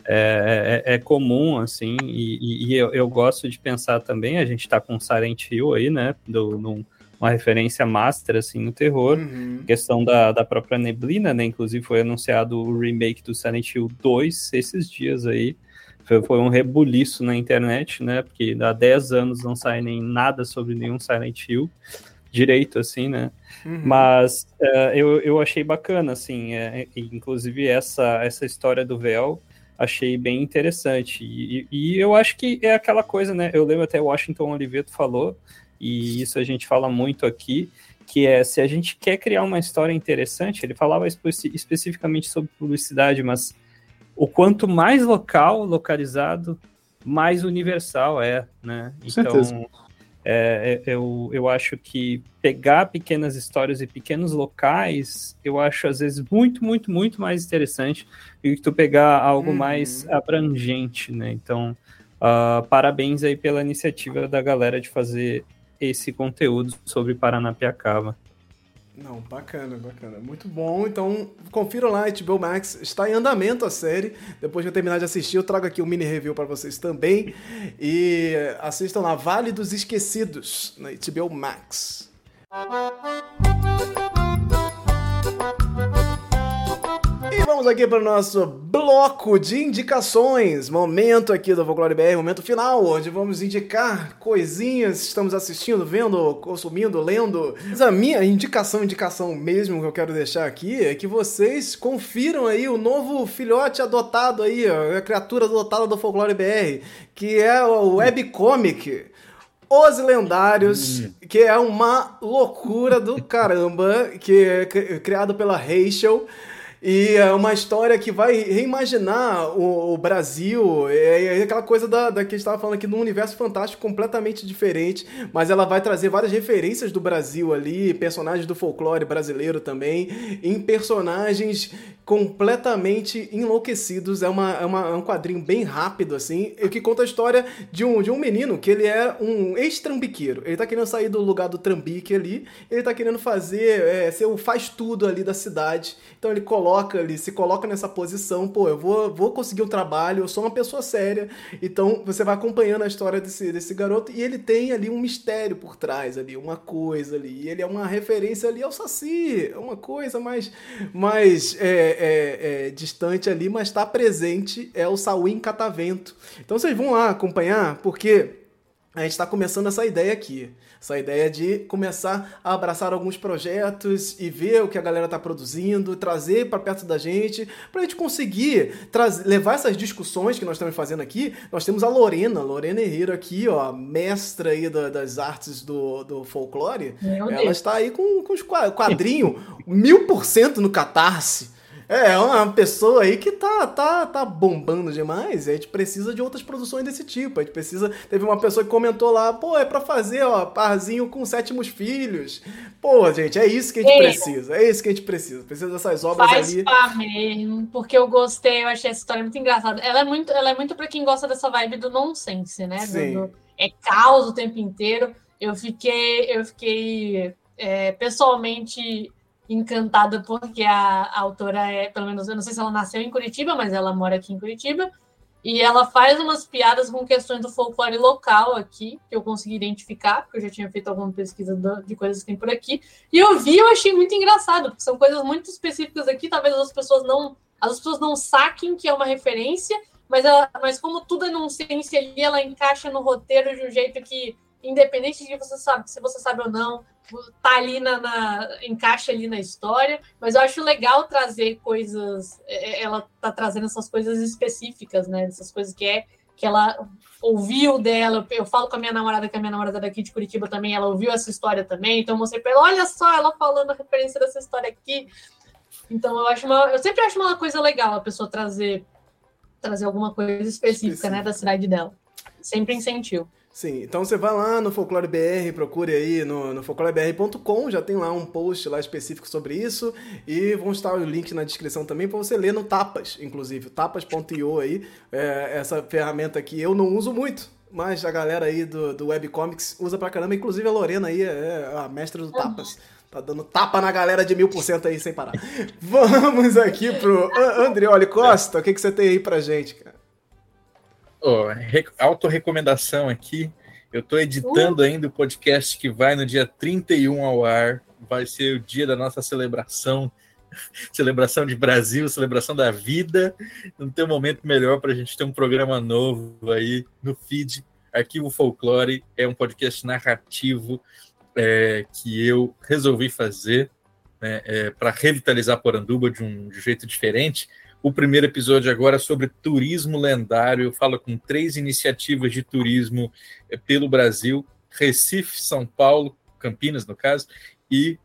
é, é- é comum, assim, e, e- eu, eu gosto de pensar também, a gente tá com Silent Hill aí, né? Do, num- uma referência master, assim, no terror. Uhum. Questão da, da própria neblina, né? Inclusive foi anunciado o remake do Silent Hill 2 esses dias aí. Foi, foi um rebuliço na internet, né? Porque há 10 anos não sai nem nada sobre nenhum Silent Hill direito, assim, né? Uhum. Mas é, eu, eu achei bacana, assim, é, e, inclusive essa, essa história do véu achei bem interessante. E, e eu acho que é aquela coisa, né? Eu lembro até o Washington Oliveto falou, e isso a gente fala muito aqui, que é se a gente quer criar uma história interessante, ele falava espe- especificamente sobre publicidade, mas o quanto mais local, localizado, mais universal é, né? certeza. Então, é, é, eu, eu acho que pegar pequenas histórias e pequenos locais, eu acho às vezes muito, muito, muito mais interessante do que tu pegar algo Uhum. mais abrangente, né? Então, ah, parabéns aí pela iniciativa da galera de fazer esse conteúdo sobre Paranapiacaba. Não, bacana, bacana. Muito bom. Então, confira lá, HBO Max. Está em andamento a série. Depois que eu terminar de assistir, eu trago aqui um mini review para vocês também. E assistam lá, Vale dos Esquecidos, na HBO Max. E vamos aqui para o nosso bloco de indicações. Momento aqui do Folclore BR, momento final, onde vamos indicar coisinhas estamos assistindo, vendo, consumindo, lendo. Mas a minha indicação, indicação mesmo que eu quero deixar aqui é que vocês confiram aí o novo filhote adotado aí, a criatura adotada do Folclore BR, que é o webcomic. Os Lendários, que é uma loucura do caramba, que é cri- criado pela Rachel. E é uma história que vai reimaginar o, o Brasil. É, é aquela coisa da, da que a gente estava falando aqui, num universo fantástico completamente diferente. Mas ela vai trazer várias referências do Brasil ali, personagens do folclore brasileiro também, em personagens completamente enlouquecidos. É, uma, é, uma- é um quadrinho bem rápido, assim, que conta a história de um, de um menino que ele é um ex-trambiqueiro. Ele tá querendo sair do lugar do trambique ali, ele tá querendo fazer, é, ser o faz-tudo ali da cidade. Então ele coloca ali, se coloca nessa posição, pô, eu vou, vou conseguir um trabalho, eu sou uma pessoa séria. Então você vai acompanhando a história desse, desse garoto e ele tem ali um mistério por trás ali, uma coisa ali. E ele é uma referência ali ao Saci, é uma coisa mais, mais é, é, é, distante ali, mas está presente, é o Sauim Catavento. Então vocês vão lá acompanhar, porque a gente está começando essa ideia aqui. Essa ideia de começar a abraçar alguns projetos e ver o que a galera está produzindo, trazer para perto da gente, para a gente conseguir levar essas discussões que nós estamos fazendo aqui. Nós temos a Lorena, Lorena Herrero aqui, ó, mestra aí da- das artes do, do folclore. Ela está aí com, com os qua- quadrinhos mil por cento no catarse. É, uma pessoa aí que tá, tá, tá bombando demais. A gente precisa de outras produções desse tipo. A gente precisa. Teve uma pessoa que comentou lá, pô, é pra fazer, ó, parzinho com sétimos filhos. Pô, gente, é isso que a gente É. precisa. É isso que a gente precisa. Precisa dessas obras Faz ali. pá mesmo, porque eu gostei, eu achei essa história muito engraçada. Ela é muito, ela é muito pra quem gosta dessa vibe do nonsense, né? Do- Sim. do- é caos o tempo inteiro. Eu fiquei, eu fiquei é, pessoalmente encantada porque a, a autora é, pelo menos, eu não sei se ela nasceu em Curitiba, mas ela mora aqui em Curitiba. E ela faz umas piadas com questões do folclore local aqui, que eu consegui identificar, porque eu já tinha feito alguma pesquisa de coisas que tem por aqui. E eu vi, eu achei muito engraçado, porque são coisas muito específicas aqui, talvez as pessoas não, as pessoas não saquem que é uma referência, mas, ela, mas como tudo é nonsense ali, ela encaixa no roteiro de um jeito que, independente de você sabe, se você sabe ou não, tá ali na, na- encaixa ali na história, mas eu acho legal trazer coisas, é, ela tá trazendo essas coisas específicas, né, essas coisas que é que ela ouviu dela, eu falo com a minha namorada, que a minha namorada daqui de Curitiba também, ela ouviu essa história também, então eu mostrei pra ela, olha só, ela falando a referência dessa história aqui. Então eu acho uma, eu sempre acho uma coisa legal a pessoa trazer trazer alguma coisa específica, né, da cidade dela. Sempre incentivo. Sim, então você vai lá no Folclore BR, procure aí no, no folclorebr.com, já tem lá um post lá específico sobre isso e vão estar o link na descrição também para você ler no Tapas, inclusive, tapas.io aí, é, essa ferramenta aqui eu não uso muito, mas a galera aí do, do webcomics usa pra caramba. Inclusive a Lorena aí é a mestra do tapas. Tá dando tapa na galera de mil por cento aí sem parar. Vamos aqui pro Andrioli Costa. O que, que você tem aí pra gente, cara? Oh, auto-recomendação aqui. Eu tô editando ainda o podcast que vai no dia 31 ao ar. Vai ser o dia da nossa celebração celebração de Brasil, celebração da vida. Não tem um momento melhor para a gente ter um programa novo aí no feed. Arquivo Folclore é um podcast narrativo é, que eu resolvi fazer né, é, para revitalizar Poranduba de um, de um jeito diferente. O primeiro episódio agora sobre turismo lendário. Eu falo com três iniciativas de turismo é, pelo Brasil: Recife, São Paulo, Campinas, no caso, e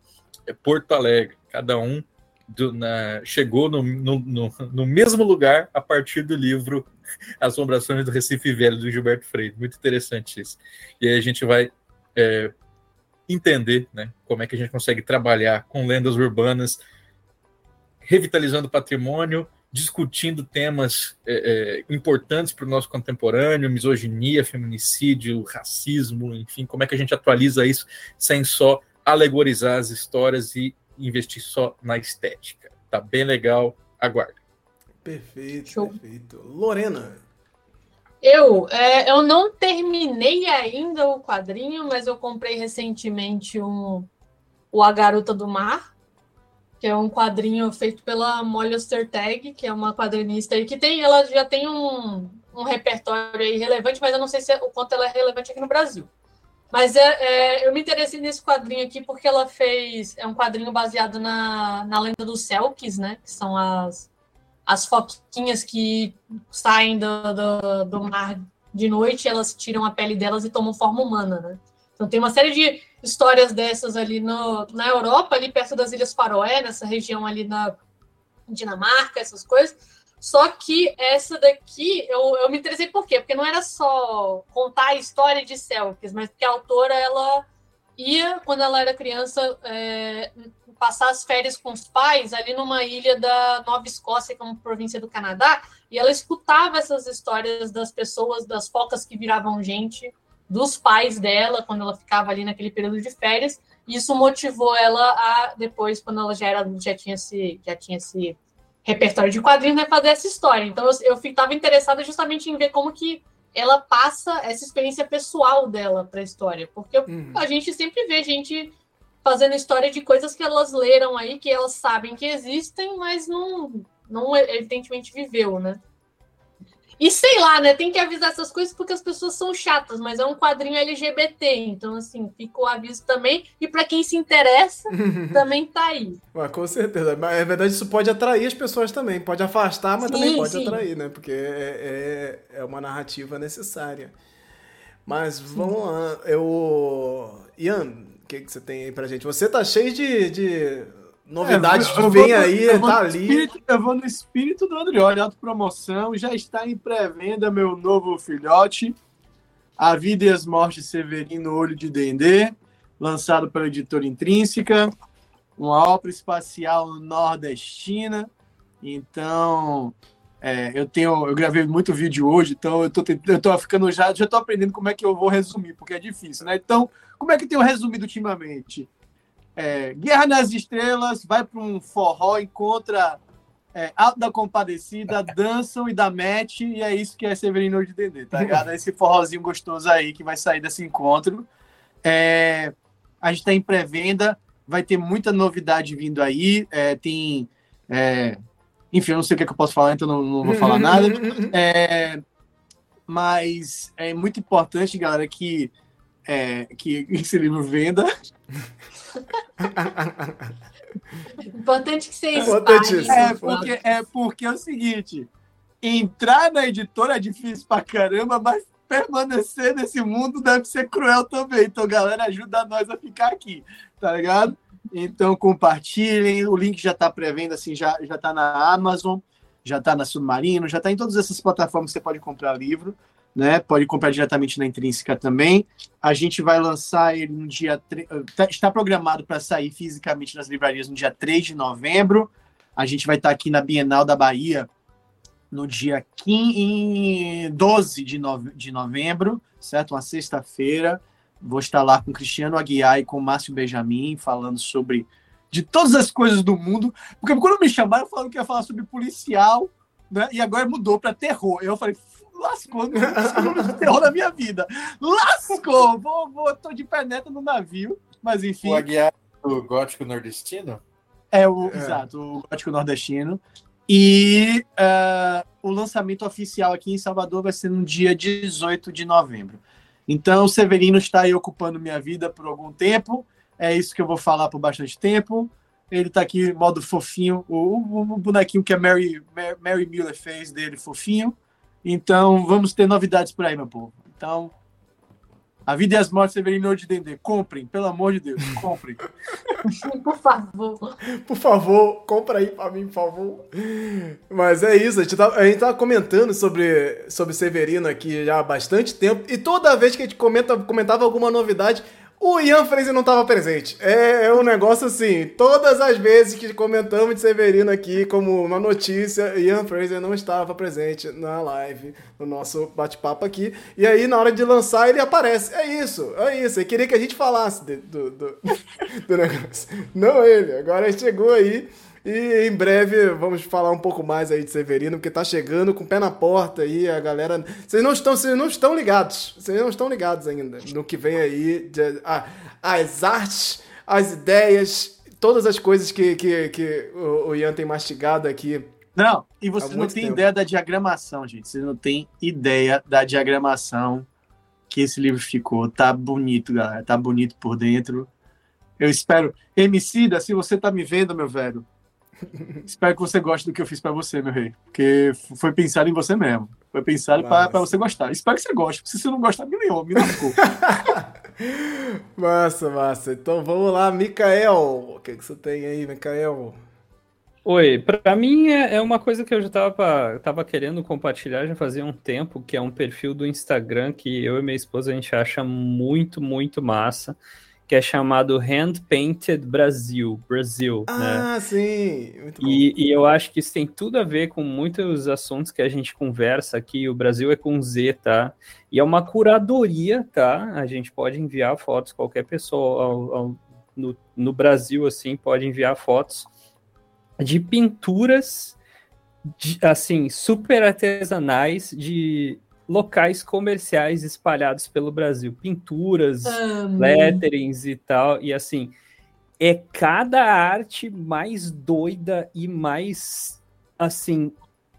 é, Porto Alegre. Cada um do, na, chegou no, no, no, no, mesmo lugar a partir do livro Assombrações do Recife Velho, do Gilberto Freire. Muito interessante isso. E aí a gente vai é, entender né, como é que a gente consegue trabalhar com lendas urbanas, revitalizando o patrimônio, discutindo temas é, é, importantes para o nosso contemporâneo, misoginia, feminicídio, racismo, enfim, como é que a gente atualiza isso sem só alegorizar as histórias e investir só na estética. Tá bem legal, aguarde. Perfeito, Show. perfeito. Lorena. Eu, é, eu não terminei ainda o quadrinho, mas eu comprei recentemente um, o A Garota do Mar, que é um quadrinho feito pela Molly Ostertag, que é uma quadrinista aí que tem, ela já tem um, um repertório aí relevante, mas eu não sei se é, o quanto ela é relevante aqui no Brasil. Mas é, é, eu me interessei nesse quadrinho aqui porque ela fez. É um quadrinho baseado na, na lenda dos Selkies, né? Que são as, as foquinhas que saem do, do, do mar de noite, elas tiram a pele delas e tomam forma humana, né? Então tem uma série de histórias dessas ali no, na Europa, ali perto das Ilhas Faroé, nessa região ali na Dinamarca, essas coisas. Só que essa daqui, eu, eu me interessei por quê? Porque não era só contar a história de Selkies, mas porque a autora, ela ia, quando ela era criança, é, passar as férias com os pais ali numa ilha da Nova Escócia, que é uma província do Canadá, e ela escutava essas histórias das pessoas, das focas que viravam gente, dos pais dela, quando ela ficava ali naquele período de férias, e isso motivou ela a, depois, quando ela já, era, já tinha se... Já tinha se repertório de quadrinhos é fazer essa história. Então eu estava interessada justamente em ver como que ela passa essa experiência pessoal dela para a história, porque uhum. a gente sempre vê gente fazendo história de coisas que elas leram aí, que elas sabem que existem, mas não, não evidentemente viveu, né? E sei lá, né? Tem que avisar essas coisas porque as pessoas são chatas, mas é um quadrinho LGBT, então assim, fica o aviso também. E para quem se interessa, também tá aí. Ué, com certeza. Mas na verdade isso pode atrair as pessoas também. Pode afastar, mas sim, também pode sim. atrair, né? Porque é, é, é, uma narrativa necessária. Mas vamos lá. Eu. Ian, o que, que você tem aí pra gente? Você tá cheio de, de Novidades é, vem aí, eu tá ali. Espírito, eu vou no espírito do Andrioli, autopromoção. Já está em pré-venda meu novo filhote, A Vida e as Mortes Severino Olho de Dendê, lançado pela editora Intrínseca, uma obra espacial nordestina. Então, é, eu tenho, eu gravei muito vídeo hoje, então eu tô, eu tô ficando já, já tô aprendendo como é que eu vou resumir, porque é difícil, né? Então, como é que eu tenho resumido ultimamente? É, Guerra nas Estrelas, vai para um forró, encontra é, Alto da Compadecida, dançam e dá match, e é isso que é Severino de Dendê, tá ligado? Esse forrozinho gostoso aí que vai sair desse encontro. É, a gente está em pré-venda, vai ter muita novidade vindo aí, é, tem... É, enfim, eu não sei o que, é que, eu posso falar, então não, não vou falar nada. É, mas é muito importante, galera, que, é, que esse livro venda. Importante que você espalhe. É porque, é porque é o seguinte: entrar na editora é difícil pra caramba, mas permanecer nesse mundo deve ser cruel também. Então, galera, ajuda nós a ficar aqui, tá ligado? Então, compartilhem. O link já tá pré-venda, assim, já, já tá na Amazon, já tá na Submarino, já tá em todas essas plataformas que você pode comprar livro né? Pode comprar diretamente na Intrínseca também. A gente vai lançar ele no dia. Tá, está programado para sair fisicamente nas livrarias no dia 3 de novembro. A gente vai estar aqui na Bienal da Bahia no dia 15, 12 de, nove, de novembro, certo? Uma sexta-feira. Vou estar lá com Cristiano Aguiar e com Márcio Benjamin, falando sobre de todas as coisas do mundo. Porque quando me chamaram, falaram que ia falar sobre policial, né? E agora mudou para terror. Eu falei, lascou, não terror na minha vida. Lascou! Vou, vou, tô de perneta no navio. Mas enfim. O Aguiar do Gótico Nordestino? É o, é. exato, o Gótico Nordestino. E uh, o lançamento oficial aqui em Salvador vai ser no dia 18 de novembro. Então, o Severino está aí ocupando minha vida por algum tempo. É isso que eu vou falar por bastante tempo. Ele está aqui, modo fofinho. O, o, o bonequinho que a Mary, Mary Miller fez dele, fofinho. Então, vamos ter novidades por aí, meu povo. Então, a vida e as mortes Severino de Dendê. Comprem, pelo amor de Deus, comprem. por favor. Por favor, compra aí pra mim, por favor. Mas é isso, a gente, tá, a gente tava comentando sobre, sobre Severino aqui já há bastante tempo. E toda vez que a gente comenta, comentava alguma novidade, o Ian Fraser não estava presente. É, é, um negócio assim, todas as vezes que comentamos de Severino aqui como uma notícia, Ian Fraser não estava presente na live, no nosso bate-papo aqui. E aí, na hora de lançar, ele aparece. É isso, é isso. Ele queria que a gente falasse de, do, do, do negócio. Não ele, agora chegou aí. E em breve vamos falar um pouco mais aí de Severino, porque tá chegando com o pé na porta aí, a galera. Vocês não estão, vocês não estão ligados. Vocês não estão ligados ainda no que vem aí, de, a, as artes, as ideias, todas as coisas que, que, que o, o Ian tem mastigado aqui. Não, e vocês não têm ideia da diagramação, gente. Vocês não têm ideia da diagramação que esse livro ficou. Tá bonito, galera. Tá bonito por dentro. Eu espero. Emicida, se você tá me vendo, meu velho, Espero que você goste do que eu fiz para você, meu rei. Porque foi pensado em você mesmo. Foi pensado para você gostar. Espero que você goste. Se você não gostar, me leu, me lascou. massa, massa. Então vamos lá, Mikael. O que, que você tem aí, Mikael? Oi, para mim é, é, uma coisa que eu já tava, tava querendo compartilhar já fazia um tempo, que é um perfil do Instagram que eu e minha esposa a gente acha muito, muito massa que é chamado Hand Painted Brasil, Brasil, ah, né? Ah, sim, muito bom. E, e, eu acho que isso tem tudo a ver com muitos assuntos que a gente conversa aqui. O Brasil é com Z, tá? E é uma curadoria, tá? A gente pode enviar fotos, qualquer pessoa ao, ao, no, no Brasil, assim, pode enviar fotos de pinturas, de, assim, super artesanais de locais comerciais espalhados pelo Brasil, pinturas, Amém. letterings e tal, e assim, é cada arte mais doida e mais assim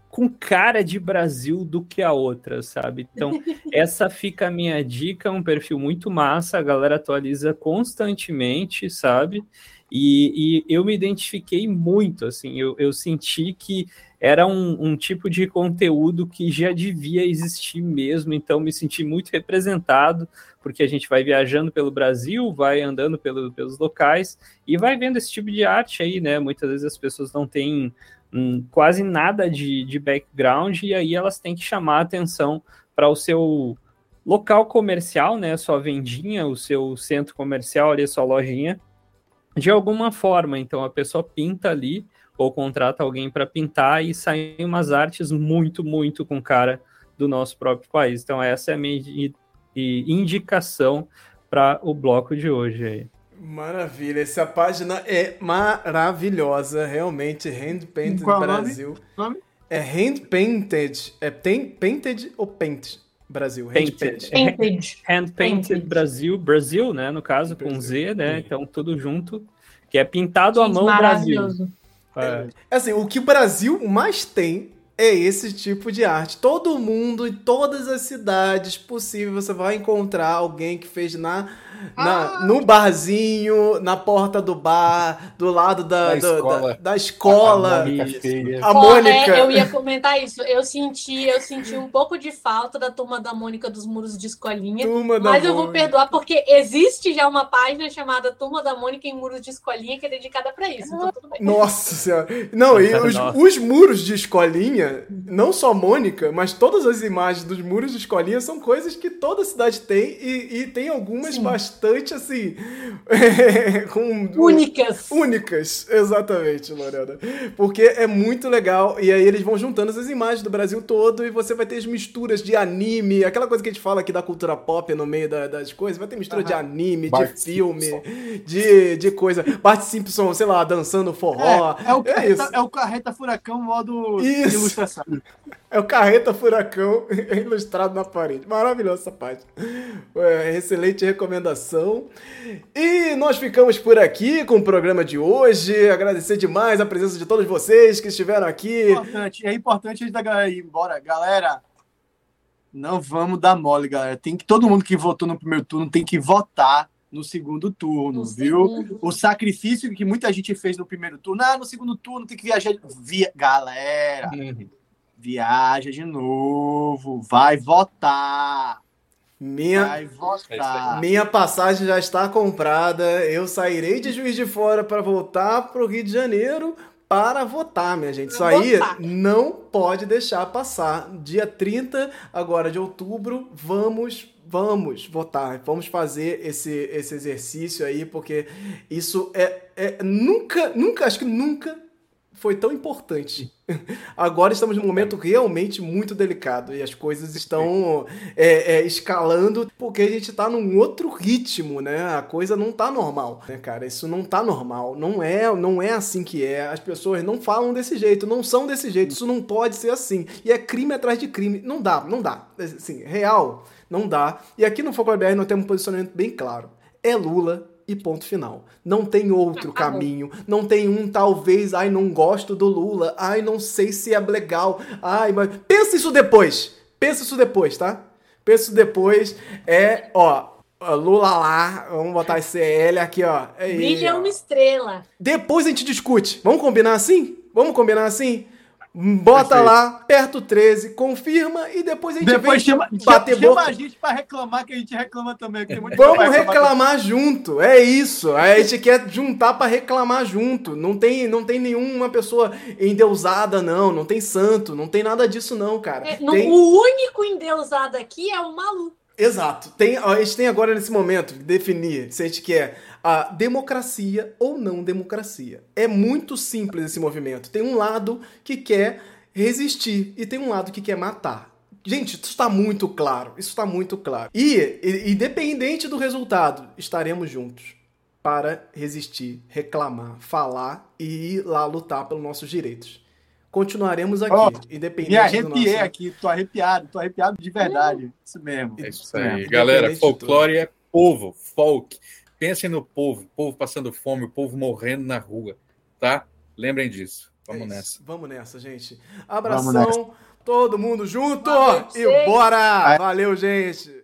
com cara de Brasil do que a outra, sabe? Então, essa fica a minha dica, um perfil muito massa, a galera atualiza constantemente, sabe? E, e eu me identifiquei muito, assim, eu, eu senti que era um, um, tipo de conteúdo que já devia existir mesmo, então me senti muito representado, porque a gente vai viajando pelo Brasil, vai andando pelo, pelos locais e vai vendo esse tipo de arte aí, né? Muitas vezes as pessoas não têm hum, quase nada de, de background e aí elas têm que chamar a atenção para o seu local comercial, né? Sua vendinha, o seu centro comercial ali, a sua lojinha, de alguma forma. Então a pessoa pinta ali ou contrata alguém para pintar e saem umas artes muito, muito com cara do nosso próprio país. Então, essa é a minha indicação para o bloco de hoje aí. Maravilha, essa página é maravilhosa, realmente, Hand Painted Qual Brasil. Nome? É Hand Painted, é tem, Painted ou Paint Brasil? Hand Painted. Painted. Hand Painted Brasil, Brasil, né, no caso, Brasil. com Z, né, então tudo junto, que é pintado Gente, à mão Brasil. É. é. Assim, o que o Brasil mais tem é esse tipo de arte. Todo mundo, em todas as cidades possíveis, você vai encontrar alguém que fez na na, ah. no barzinho, na porta do bar, do lado da, da, escola. Da, da escola. A, Mônica. A Mônica. É, eu ia comentar isso. Eu senti, eu senti um pouco de falta da turma da Mônica dos Muros de Escolinha. Turma mas eu vou perdoar porque existe já uma página chamada Turma da Mônica em Muros de Escolinha que é dedicada para isso. Então tudo bem. Nossa Senhora. Não, e os, os muros de escolinha escolinha, não só Mônica, mas todas as imagens dos muros de escolinha são coisas que toda cidade tem e, e tem algumas Sim. bastante assim. com, Únicas. Únicas, exatamente, Lorena. Porque é muito legal. E aí eles vão juntando essas imagens do Brasil todo e você vai ter as misturas de anime, aquela coisa que a gente fala aqui da cultura pop no meio da- das coisas. Vai ter mistura de anime, Bart de filme, de, de coisa. Bart Simpson, sei lá, dançando forró. É, é, o é carreta, isso. é o carreta furacão modo Isso. É o Carreta Furacão ilustrado na parede. Maravilhosa essa. É, excelente recomendação. E nós ficamos por aqui com o programa de hoje. Agradecer demais a presença de todos vocês que estiveram aqui. importante, é importante da galera ir embora. Galera, não vamos dar mole, galera. Tem que, todo mundo que votou no primeiro turno tem que votar no segundo turno, No viu? segundo. O sacrifício que muita gente fez no primeiro turno, ah, no segundo turno tem que viajar. Via... Galera, Uhum. viaja de novo, vai votar, Minha, vai votar. minha passagem já está comprada. Eu sairei de Juiz de Fora para voltar para o Rio de Janeiro para votar, minha gente. Isso aí não pode deixar passar. Dia 30 agora de outubro, vamos vamos votar. Vamos fazer esse, esse exercício aí, porque isso é, é nunca, nunca, acho que nunca foi tão importante. Agora estamos num momento realmente muito delicado e as coisas estão é, é, escalando porque a gente tá num outro ritmo, né? A coisa não tá normal, né, cara? Isso não tá normal. Não é, não é assim que é. As pessoas não falam desse jeito, não são desse jeito. Isso não pode ser assim. E é crime atrás de crime. Não dá, não dá. Assim, real, não dá. E aqui no Foco BR nós temos um posicionamento bem claro. É Lula e ponto final. Não tem outro caminho. Não tem um talvez, ai, não gosto do Lula. Ai, não sei se é legal. Ai, mas pensa isso depois. Pensa isso depois, tá? Pensa isso depois. É, ó, Lula lá, vamos botar esse L aqui, ó. Brilha uma estrela. Depois a gente discute. Vamos combinar assim? Vamos combinar assim? Bota Perfeito. lá, perto 13, confirma e depois a gente Depois vem chama, bater chama boca. a gente pra reclamar, que a gente reclama também. que tem muito Vamos reclamar junto, é isso. A gente quer juntar pra reclamar junto. Não tem, não tem nenhuma pessoa endeusada, não. Não tem santo, não tem nada disso, não, cara. É, não, Tem- O único endeusado aqui é o Malu. Exato. Tem, a gente tem agora nesse momento que definir se a gente quer a democracia ou não democracia. É muito simples esse movimento. Tem um lado que quer resistir e tem um lado que quer matar. Gente, isso está muito claro. Isso está muito claro. E- independente do resultado, estaremos juntos para resistir, reclamar, falar e ir lá lutar pelos nossos direitos. Continuaremos aqui, Ó, independente Me arrepiei nosso... aqui, tô arrepiado, tô arrepiado de verdade. Isso mesmo. É isso aí, mesmo. galera. Folclore é povo, folk. Pensem no povo, povo passando fome, o povo morrendo na rua, tá? Lembrem disso. Vamos É nessa. Vamos nessa, gente. Abração, nessa. todo mundo junto Valeu, e gente. bora! Valeu, gente!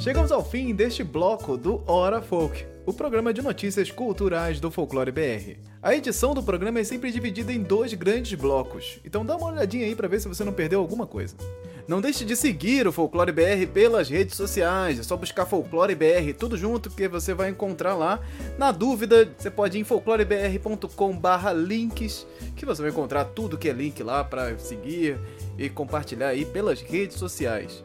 Chegamos ao fim deste bloco do Hora Folk, o programa de notícias culturais do Folclore BR. A edição do programa é sempre dividida em dois grandes blocos, então dá uma olhadinha aí pra ver se você não perdeu alguma coisa. Não deixe de seguir o Folclore BR pelas redes sociais, é só buscar Folclore BR tudo junto que você vai encontrar lá. Na dúvida, você pode ir em folclorebr.com barra links, que você vai encontrar tudo que é link lá para seguir e compartilhar aí pelas redes sociais.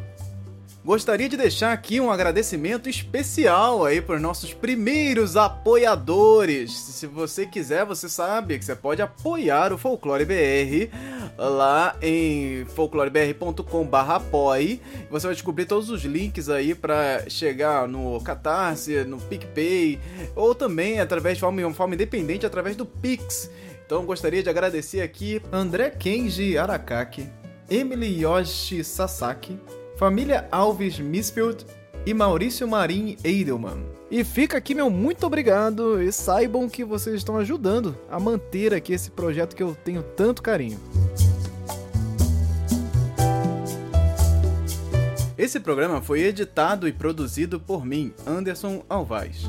Gostaria de deixar aqui um agradecimento especial aí para os nossos primeiros apoiadores. Se você quiser, você sabe que você pode apoiar o Folclore BR lá em folclorebr.com/apoie. Você vai descobrir todos os links aí para chegar no Catarse, no PicPay ou também através de forma, forma independente através do Pix. Então gostaria de agradecer aqui André Kenji Arakaki, Emily Yoshi Sasaki, Família Alves Misfield e Maurício Marim Edelman. E fica aqui meu muito obrigado e saibam que vocês estão ajudando a manter aqui esse projeto que eu tenho tanto carinho. Esse programa foi editado e produzido por mim, Anderson Alvaz.